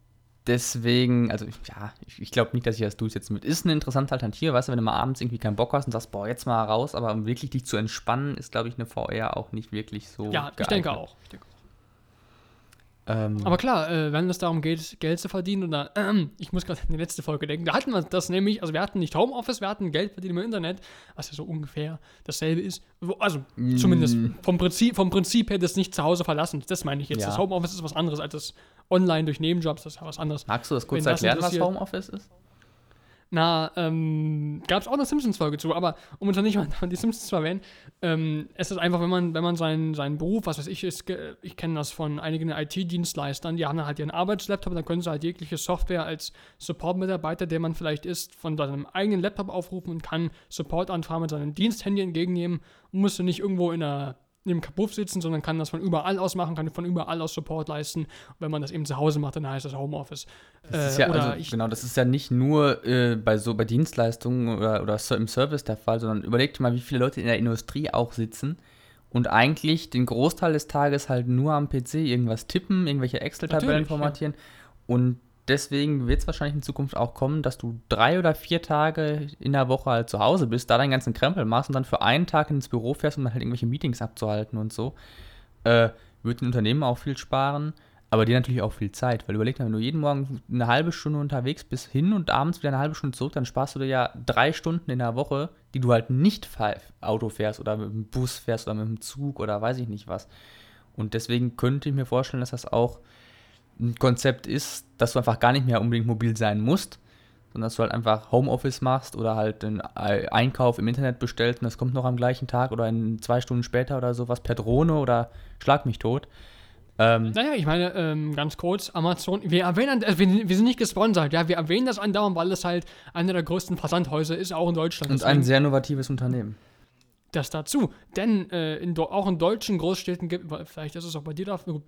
deswegen, also ja, ich, ich glaube nicht, dass ich das durchsetzen würde. Ist eine interessante Alternative, weißt du, wenn du mal abends irgendwie keinen Bock hast und sagst, boah, jetzt mal raus, aber um wirklich dich zu entspannen, ist, glaube ich, eine VR auch nicht wirklich so. Ja, geeignet. ich denke auch. Ich denke ähm, Aber klar, äh, wenn es darum geht, Geld zu verdienen, oder äh, ich muss gerade an die letzte Folge denken, da hatten wir das nämlich, also wir hatten nicht Homeoffice, wir hatten Geld verdienen im Internet, was ja so ungefähr dasselbe ist. Wo, also mm. zumindest vom Prinzip, vom Prinzip her das nicht zu Hause verlassen. Das meine ich jetzt. Ja. Das Homeoffice ist was anderes als das Online durch Nebenjobs, das ist ja was anderes. Magst du das kurz erklären, was Homeoffice ist? Na, ähm, gab es auch eine Simpsons-Folge zu, aber um uns nicht mal die Simpsons zu erwähnen, ähm, es ist einfach, wenn man, wenn man seinen, seinen Beruf, was weiß ich, ist, ich kenne das von einigen IT-Dienstleistern, die haben dann halt ihren Arbeitslaptop, dann können sie halt jegliche Software als Support-Mitarbeiter, der man vielleicht ist, von seinem eigenen Laptop aufrufen und kann Support-Anfragen mit seinem Diensthandy entgegennehmen und musste nicht irgendwo in einer neben Kapuff sitzen, sondern kann das von überall aus machen, kann von überall aus Support leisten. Und wenn man das eben zu Hause macht, dann heißt das Homeoffice. Das äh, ja, also, genau, das ist ja nicht nur äh, bei so bei Dienstleistungen oder, oder im Service der Fall, sondern überlegt mal, wie viele Leute in der Industrie auch sitzen und eigentlich den Großteil des Tages halt nur am PC irgendwas tippen, irgendwelche Excel-Tabellen formatieren ja. und deswegen wird es wahrscheinlich in Zukunft auch kommen, dass du drei oder vier Tage in der Woche halt zu Hause bist, da deinen ganzen Krempel machst und dann für einen Tag ins Büro fährst, um dann halt irgendwelche Meetings abzuhalten und so. Äh, wird den Unternehmen auch viel sparen, aber dir natürlich auch viel Zeit, weil überleg mal, wenn du jeden Morgen eine halbe Stunde unterwegs bist, hin und abends wieder eine halbe Stunde zurück, dann sparst du dir ja drei Stunden in der Woche, die du halt nicht Auto fährst oder mit dem Bus fährst oder mit dem Zug oder weiß ich nicht was. Und deswegen könnte ich mir vorstellen, dass das auch ein Konzept ist, dass du einfach gar nicht mehr unbedingt mobil sein musst, sondern dass du halt einfach Homeoffice machst oder halt den Einkauf im Internet bestellst und das kommt noch am gleichen Tag oder in zwei Stunden später oder sowas per Drohne oder schlag mich tot. Ähm, naja, ich meine, ähm, ganz kurz, Amazon, wir erwähnen, also wir, wir, sind nicht gesponsert, ja, wir erwähnen das andauernd, weil es halt einer der größten Versandhäuser ist, auch in Deutschland. Und ein sehr innovatives Unternehmen. Das dazu. Denn äh, in, auch in deutschen Großstädten gibt, vielleicht ist es auch bei dir da, gut,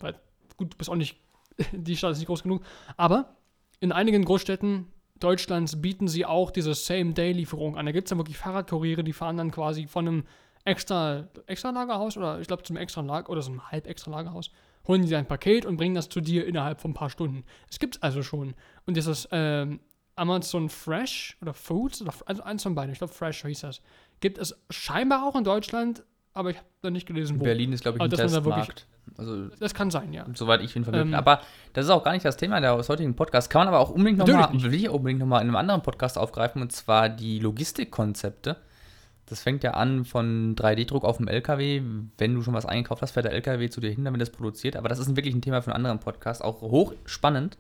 gut du bist auch nicht die Stadt ist nicht groß genug. Aber in einigen Großstädten Deutschlands bieten sie auch diese Same-Day-Lieferung an. Da gibt es dann wirklich Fahrradkuriere, die fahren dann quasi von einem extra, extra Lagerhaus oder ich glaube zum extra Lager oder so einem halb extra Lagerhaus, holen sie ein Paket und bringen das zu dir innerhalb von ein paar Stunden. Es gibt es also schon. Und dieses ähm, Amazon Fresh oder Foods, oder, also eins von beiden, ich glaube Fresh hieß das, gibt es scheinbar auch in Deutschland, aber ich habe da nicht gelesen, wo. Berlin ist, glaube ich, ein Testmarkt. Also, das kann sein, ja. Soweit ich ihn vermittle. Ähm, aber das ist auch gar nicht das Thema des heutigen Podcasts. Kann man aber auch unbedingt nochmal, will ich unbedingt nochmal in einem anderen Podcast aufgreifen, und zwar die Logistikkonzepte. Das fängt ja an von 3D-Druck auf dem LKW. Wenn du schon was eingekauft hast, fährt der LKW zu dir hin, damit das produziert. Aber das ist wirklich ein Thema für einen anderen Podcast. Auch hochspannend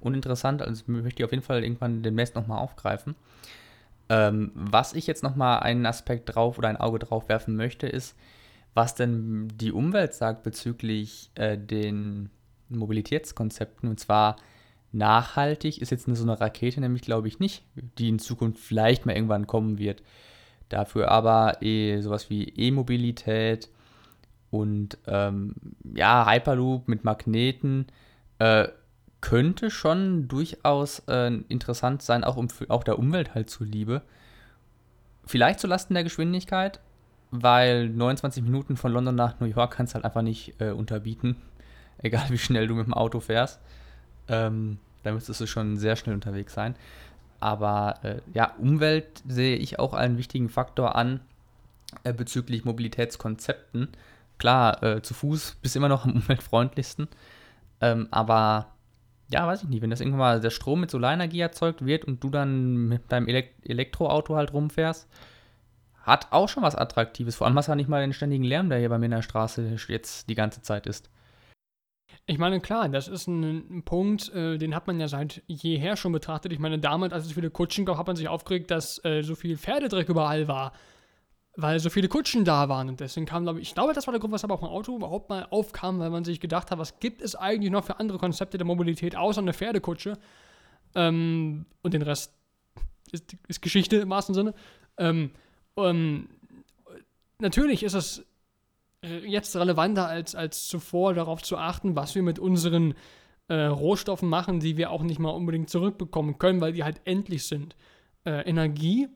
und interessant. Also möchte ich auf jeden Fall irgendwann demnächst nochmal aufgreifen. Ähm, was ich jetzt nochmal einen Aspekt drauf oder ein Auge drauf werfen möchte, ist, was denn die Umwelt sagt bezüglich äh, den Mobilitätskonzepten. Und zwar nachhaltig ist jetzt so eine Rakete nämlich, glaube ich, nicht, die in Zukunft vielleicht mal irgendwann kommen wird. Dafür aber eh sowas wie E-Mobilität und ähm, ja, Hyperloop mit Magneten äh, könnte schon durchaus äh, interessant sein, auch, um, auch der Umwelt halt zuliebe. Vielleicht zulasten der Geschwindigkeit, weil 29 Minuten von London nach New York kannst du halt einfach nicht äh, unterbieten, egal wie schnell du mit dem Auto fährst. Ähm, da müsstest du schon sehr schnell unterwegs sein. Aber äh, ja, Umwelt sehe ich auch einen wichtigen Faktor an äh, bezüglich Mobilitätskonzepten. Klar, äh, zu Fuß bist immer noch am umweltfreundlichsten. Ähm, aber ja, weiß ich nicht, wenn das irgendwann mal der Strom mit Solarenergie erzeugt wird und du dann mit deinem Elekt Elektroauto halt rumfährst, hat auch schon was Attraktives. Vor allem hast du ja nicht mal den ständigen Lärm, der hier bei mir in der Straße jetzt die ganze Zeit ist. Ich meine, klar, das ist ein, ein Punkt, äh, den hat man ja seit jeher schon betrachtet. Ich meine, damals, als es viele Kutschen gab, hat man sich aufgeregt, dass äh, so viel Pferdedreck überall war, weil so viele Kutschen da waren. Und deswegen kam, glaube ich, ich glaube, das war der Grund, weshalb auch ein Auto überhaupt mal aufkam, weil man sich gedacht hat, was gibt es eigentlich noch für andere Konzepte der Mobilität außer eine Pferdekutsche? Ähm, und den Rest ist, ist, Geschichte im wahrsten Sinne. Ähm, ähm, natürlich ist es jetzt relevanter als, als zuvor darauf zu achten, was wir mit unseren äh, Rohstoffen machen, die wir auch nicht mal unbedingt zurückbekommen können, weil die halt endlich sind. Äh, Energie,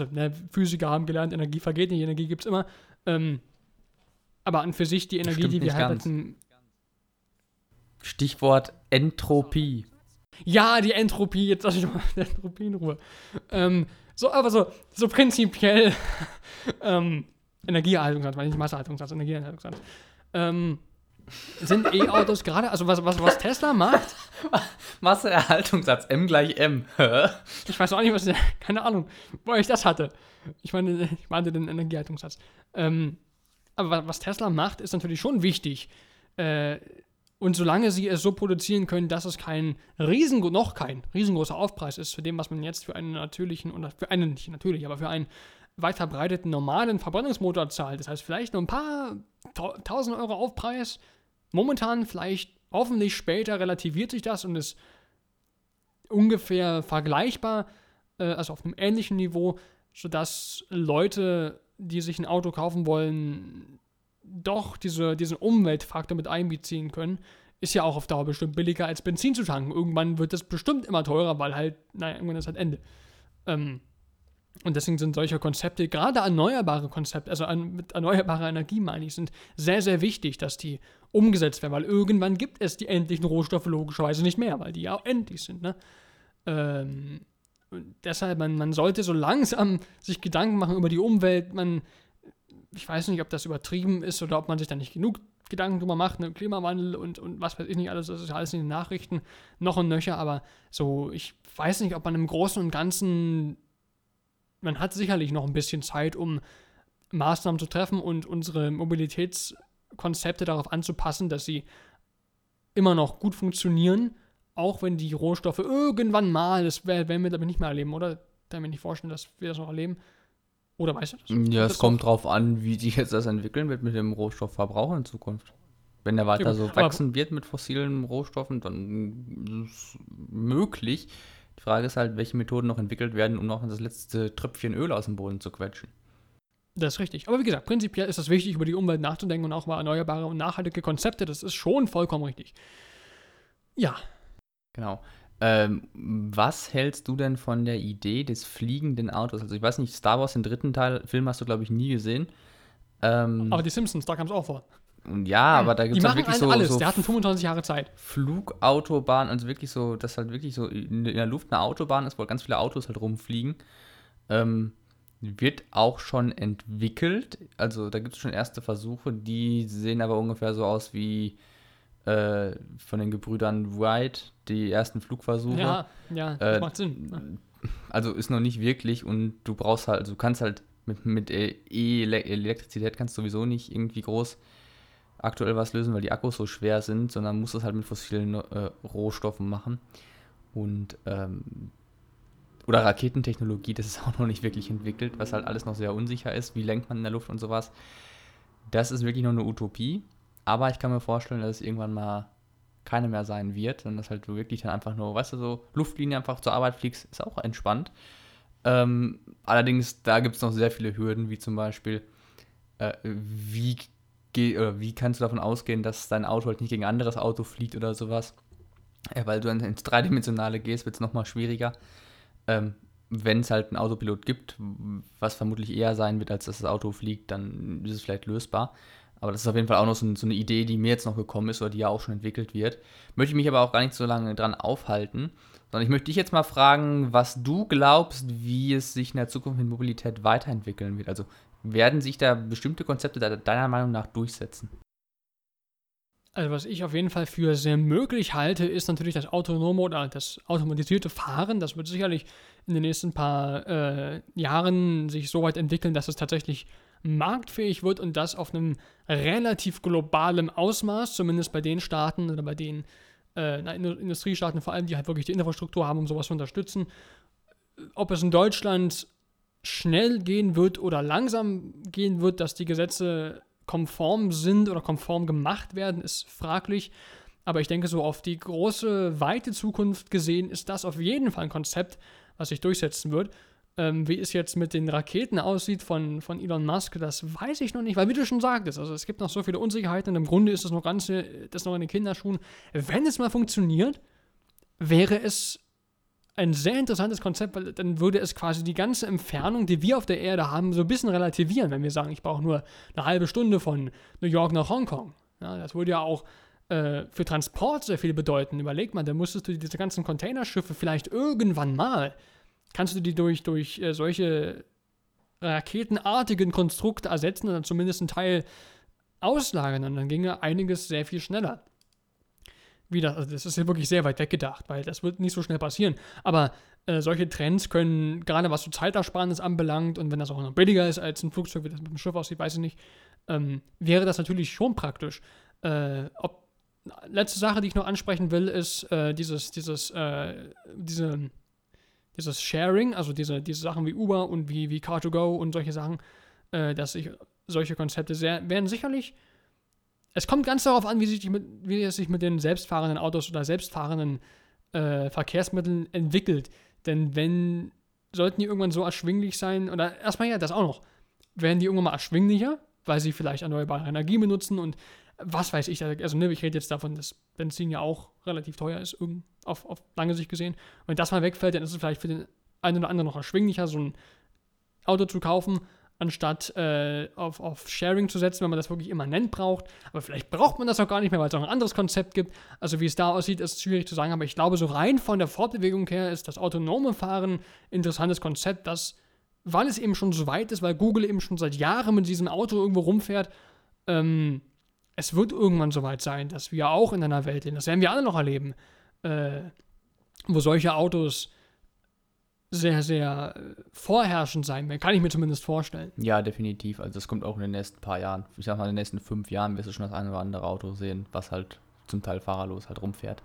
also ne, Physiker haben gelernt, Energie vergeht nicht, Energie gibt es immer. Ähm, aber an für sich die Energie, die wir halt. Stichwort Entropie. Ja, die Entropie, jetzt lasse ich mal die Entropie in Ruhe. Ähm, so, aber so, so prinzipiell ähm, Energieerhaltungssatz, weil nicht Masseerhaltungssatz, Energieerhaltungssatz. Ähm, sind E-Autos gerade, also was, was, was Tesla macht? Masseerhaltungssatz, M gleich M. ich weiß auch nicht, was, keine Ahnung, wo ich das hatte. Ich meine, ich meinte den Energieerhaltungssatz. Ähm, aber was Tesla macht, ist natürlich schon wichtig. Äh, und solange sie es so produzieren können, dass es kein riesen, noch kein riesengroßer Aufpreis ist für dem, was man jetzt für einen natürlichen, oder für einen, nicht natürlich, aber für einen weit verbreiteten normalen Verbrennungsmotor zahlt. Das heißt, vielleicht nur ein paar tausend Euro Aufpreis. Momentan, vielleicht hoffentlich später relativiert sich das und ist ungefähr vergleichbar, äh, also auf einem ähnlichen Niveau, sodass Leute, die sich ein Auto kaufen wollen, doch diese, diesen Umweltfaktor mit einbeziehen können. Ist ja auch auf Dauer bestimmt billiger als Benzin zu tanken. Irgendwann wird das bestimmt immer teurer, weil halt, naja, irgendwann ist halt Ende. Ähm, und deswegen sind solche Konzepte, gerade erneuerbare Konzepte, also an, mit erneuerbarer Energie meine ich, sind sehr, sehr wichtig, dass die umgesetzt werden, weil irgendwann gibt es die endlichen Rohstoffe logischerweise nicht mehr, weil die ja auch endlich sind. Ne? Ähm, deshalb, man, man sollte so langsam sich Gedanken machen über die Umwelt. Man, ich weiß nicht, ob das übertrieben ist oder ob man sich da nicht genug Gedanken drüber macht, ne? Klimawandel und, und was weiß ich nicht alles, das ist alles in den Nachrichten noch und nöcher, aber so, ich weiß nicht, ob man im Großen und Ganzen man hat sicherlich noch ein bisschen Zeit, um Maßnahmen zu treffen und unsere Mobilitätskonzepte darauf anzupassen, dass sie immer noch gut funktionieren, auch wenn die Rohstoffe irgendwann mal, das werden wir aber nicht mehr erleben, oder? Kann mir nicht vorstellen, dass wir das noch erleben. Oder weißt du das? Ja, es kommt drauf an, wie sich jetzt das entwickeln wird mit dem Rohstoffverbrauch in Zukunft. Wenn der weiter so wachsen wird mit fossilen Rohstoffen, dann ist es möglich, die Frage ist halt, welche Methoden noch entwickelt werden, um noch das letzte Tröpfchen Öl aus dem Boden zu quetschen. Das ist richtig. Aber wie gesagt, prinzipiell ist es wichtig, über die Umwelt nachzudenken und auch über erneuerbare und nachhaltige Konzepte. Das ist schon vollkommen richtig. Ja. Genau. Ähm, was hältst du denn von der Idee des fliegenden Autos? Also ich weiß nicht, Star Wars, den dritten Teil, Film hast du, glaube ich, nie gesehen. Ähm, aber die Simpsons, da kam es auch vor. Ja, aber da gibt es halt wirklich so, alles. so. Der hatten 25 Jahre Zeit. Flugautobahn, also wirklich so, dass halt wirklich so in der Luft eine Autobahn ist, wo ganz viele Autos halt rumfliegen. Ähm, wird auch schon entwickelt. Also da gibt es schon erste Versuche, die sehen aber ungefähr so aus wie äh, von den Gebrüdern Wright, die ersten Flugversuche. Ja, ja, das äh, macht Sinn. Also ist noch nicht wirklich und du brauchst halt, also du kannst halt mit, mit E-Elektrizität kannst du sowieso nicht irgendwie groß aktuell was lösen, weil die Akkus so schwer sind, sondern muss das halt mit fossilen äh, Rohstoffen machen. Und ähm, oder Raketentechnologie, das ist auch noch nicht wirklich entwickelt, was halt alles noch sehr unsicher ist. Wie lenkt man in der Luft und sowas. Das ist wirklich noch eine Utopie. Aber ich kann mir vorstellen, dass es irgendwann mal keine mehr sein wird und dass halt du wirklich dann einfach nur, weißt du, so Luftlinie einfach zur Arbeit fliegst, ist auch entspannt. Ähm, allerdings, da gibt es noch sehr viele Hürden, wie zum Beispiel, äh, wie wie kannst du davon ausgehen, dass dein Auto halt nicht gegen ein anderes Auto fliegt oder sowas? Weil du dann ins Dreidimensionale gehst, wird es nochmal schwieriger. Ähm, Wenn es halt einen Autopilot gibt, was vermutlich eher sein wird, als dass das Auto fliegt, dann ist es vielleicht lösbar. Aber das ist auf jeden Fall auch noch so, so, eine Idee, die mir jetzt noch gekommen ist oder die ja auch schon entwickelt wird. Möchte ich mich aber auch gar nicht so lange dran aufhalten, sondern ich möchte dich jetzt mal fragen, was du glaubst, wie es sich in der Zukunft mit Mobilität weiterentwickeln wird. Also werden sich da bestimmte Konzepte deiner Meinung nach durchsetzen? Also was ich auf jeden Fall für sehr möglich halte, ist natürlich das autonome oder das automatisierte Fahren. Das wird sicherlich in den nächsten paar äh, Jahren sich so weit entwickeln, dass es tatsächlich marktfähig wird und das auf einem relativ globalen Ausmaß, zumindest bei den Staaten oder bei den äh, Industriestaaten vor allem, die halt wirklich die Infrastruktur haben, um sowas zu unterstützen. Ob es in Deutschland schnell gehen wird oder langsam gehen wird, dass die Gesetze konform sind oder konform gemacht werden, ist fraglich. Aber ich denke, so auf die große, weite Zukunft gesehen, ist das auf jeden Fall ein Konzept, was sich durchsetzen wird. Ähm, wie es jetzt mit den Raketen aussieht von, von Elon Musk, das weiß ich noch nicht, weil wie du schon sagtest, also es gibt noch so viele Unsicherheiten und im Grunde ist das noch Ganze, das noch in den Kinderschuhen. Wenn es mal funktioniert, wäre es ein sehr interessantes Konzept, weil dann würde es quasi die ganze Entfernung, die wir auf der Erde haben, so ein bisschen relativieren, wenn wir sagen, ich brauche nur eine halbe Stunde von New York nach Hongkong. Ja, das würde ja auch äh, für Transport sehr viel bedeuten. Überleg mal, da musstest du diese ganzen Containerschiffe vielleicht irgendwann mal kannst du die durch, durch äh, solche raketenartigen Konstrukte ersetzen oder zumindest einen Teil auslagern und dann ginge einiges sehr viel schneller. Wieder, also das ist ja wirklich sehr weit weggedacht, weil das wird nicht so schnell passieren. Aber äh, solche Trends können, gerade was so Zeitersparnis anbelangt und wenn das auch noch billiger ist als ein Flugzeug, wie das mit dem Schiff aussieht, weiß ich nicht, ähm, wäre das natürlich schon praktisch. Äh, ob, letzte Sache, die ich noch ansprechen will, ist äh, dieses, dieses, äh, diese dieses Sharing, also diese, diese Sachen wie Uber und wie, wie Car2Go und solche Sachen, äh, dass ich solche Konzepte sehr, werden sicherlich. Es kommt ganz darauf an, wie, sich mit, wie es sich mit den selbstfahrenden Autos oder selbstfahrenden äh, Verkehrsmitteln entwickelt. Denn wenn, sollten die irgendwann so erschwinglich sein, oder erstmal ja, das auch noch, werden die irgendwann mal erschwinglicher, weil sie vielleicht erneuerbare Energie benutzen und was weiß ich, also ne, ich rede jetzt davon, dass Benzin ja auch relativ teuer ist, auf, auf lange Sicht gesehen. Wenn das mal wegfällt, dann ist es vielleicht für den einen oder anderen noch erschwinglicher, so ein Auto zu kaufen, anstatt äh, auf, auf Sharing zu setzen, wenn man das wirklich immanent braucht. Aber vielleicht braucht man das auch gar nicht mehr, weil es auch ein anderes Konzept gibt. Also wie es da aussieht, ist schwierig zu sagen, aber ich glaube, so rein von der Fortbewegung her ist das autonome Fahren ein interessantes Konzept, das, weil es eben schon so weit ist, weil Google eben schon seit Jahren mit diesem Auto irgendwo rumfährt, ähm, es wird irgendwann soweit sein, dass wir auch in einer Welt leben, das werden wir alle noch erleben, äh, wo solche Autos sehr, sehr äh, vorherrschend sein werden. Kann ich mir zumindest vorstellen. Ja, definitiv. Also das kommt auch in den nächsten paar Jahren. Ich sag mal, in den nächsten fünf Jahren wirst du schon das eine oder andere Auto sehen, was halt zum Teil fahrerlos halt rumfährt.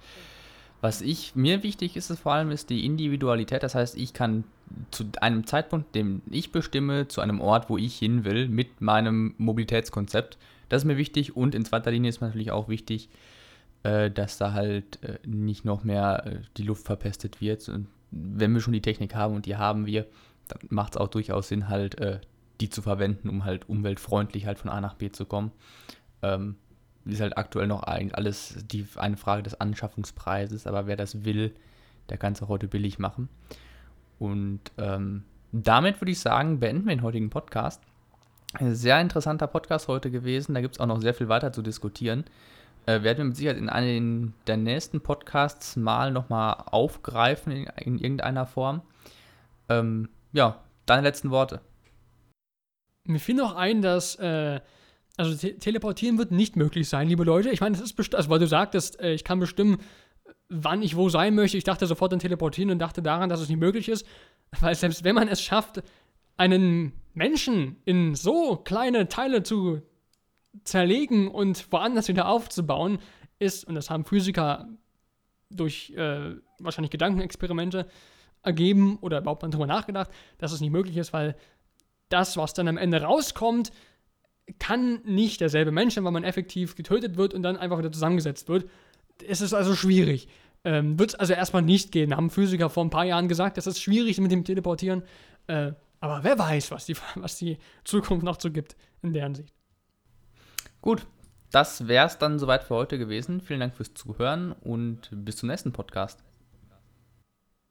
Was ich mir wichtig ist, ist vor allem ist die Individualität. Das heißt, ich kann zu einem Zeitpunkt, den ich bestimme, zu einem Ort, wo ich hin will, mit meinem Mobilitätskonzept das ist mir wichtig und in zweiter Linie ist mir natürlich auch wichtig, äh, dass da halt äh, nicht noch mehr die Luft verpestet wird. Und wenn wir schon die Technik haben und die haben wir, dann macht es auch durchaus Sinn, halt äh, die zu verwenden, um halt umweltfreundlich halt von A nach B zu kommen. Ähm, ist halt aktuell noch eigentlich alles die, eine Frage des Anschaffungspreises, aber wer das will, der kann es auch heute billig machen. Und ähm, damit würde ich sagen, beenden wir den heutigen Podcast. Ein sehr interessanter Podcast heute gewesen. Da gibt es auch noch sehr viel weiter zu diskutieren. Äh, werden wir mit Sicherheit in einem der nächsten Podcasts mal nochmal aufgreifen in, in, irgendeiner Form. Ähm, ja, deine letzten Worte. Mir fiel noch ein, dass äh, also te teleportieren wird nicht möglich sein, liebe Leute. Ich meine, das ist bestimmt, also weil du sagtest, äh, ich kann bestimmen, wann ich wo sein möchte. Ich dachte sofort an teleportieren und dachte daran, dass es nicht möglich ist, weil selbst wenn man es schafft, einen Menschen in so kleine Teile zu zerlegen und woanders wieder aufzubauen, ist, und das haben Physiker durch äh, wahrscheinlich Gedankenexperimente ergeben oder überhaupt mal drüber nachgedacht, dass es nicht möglich ist, weil das, was dann am Ende rauskommt, kann nicht derselbe Mensch sein, weil man effektiv getötet wird und dann einfach wieder zusammengesetzt wird. Es ist also schwierig. Ähm, wird es also erstmal nicht gehen. Haben Physiker vor ein paar Jahren gesagt, das ist schwierig mit dem Teleportieren. Äh, aber wer weiß, was die, was die Zukunft noch so gibt in der Hinsicht. Gut, das wäre es dann soweit für heute gewesen. Vielen Dank fürs Zuhören und bis zum nächsten Podcast.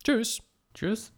Tschüss. Tschüss.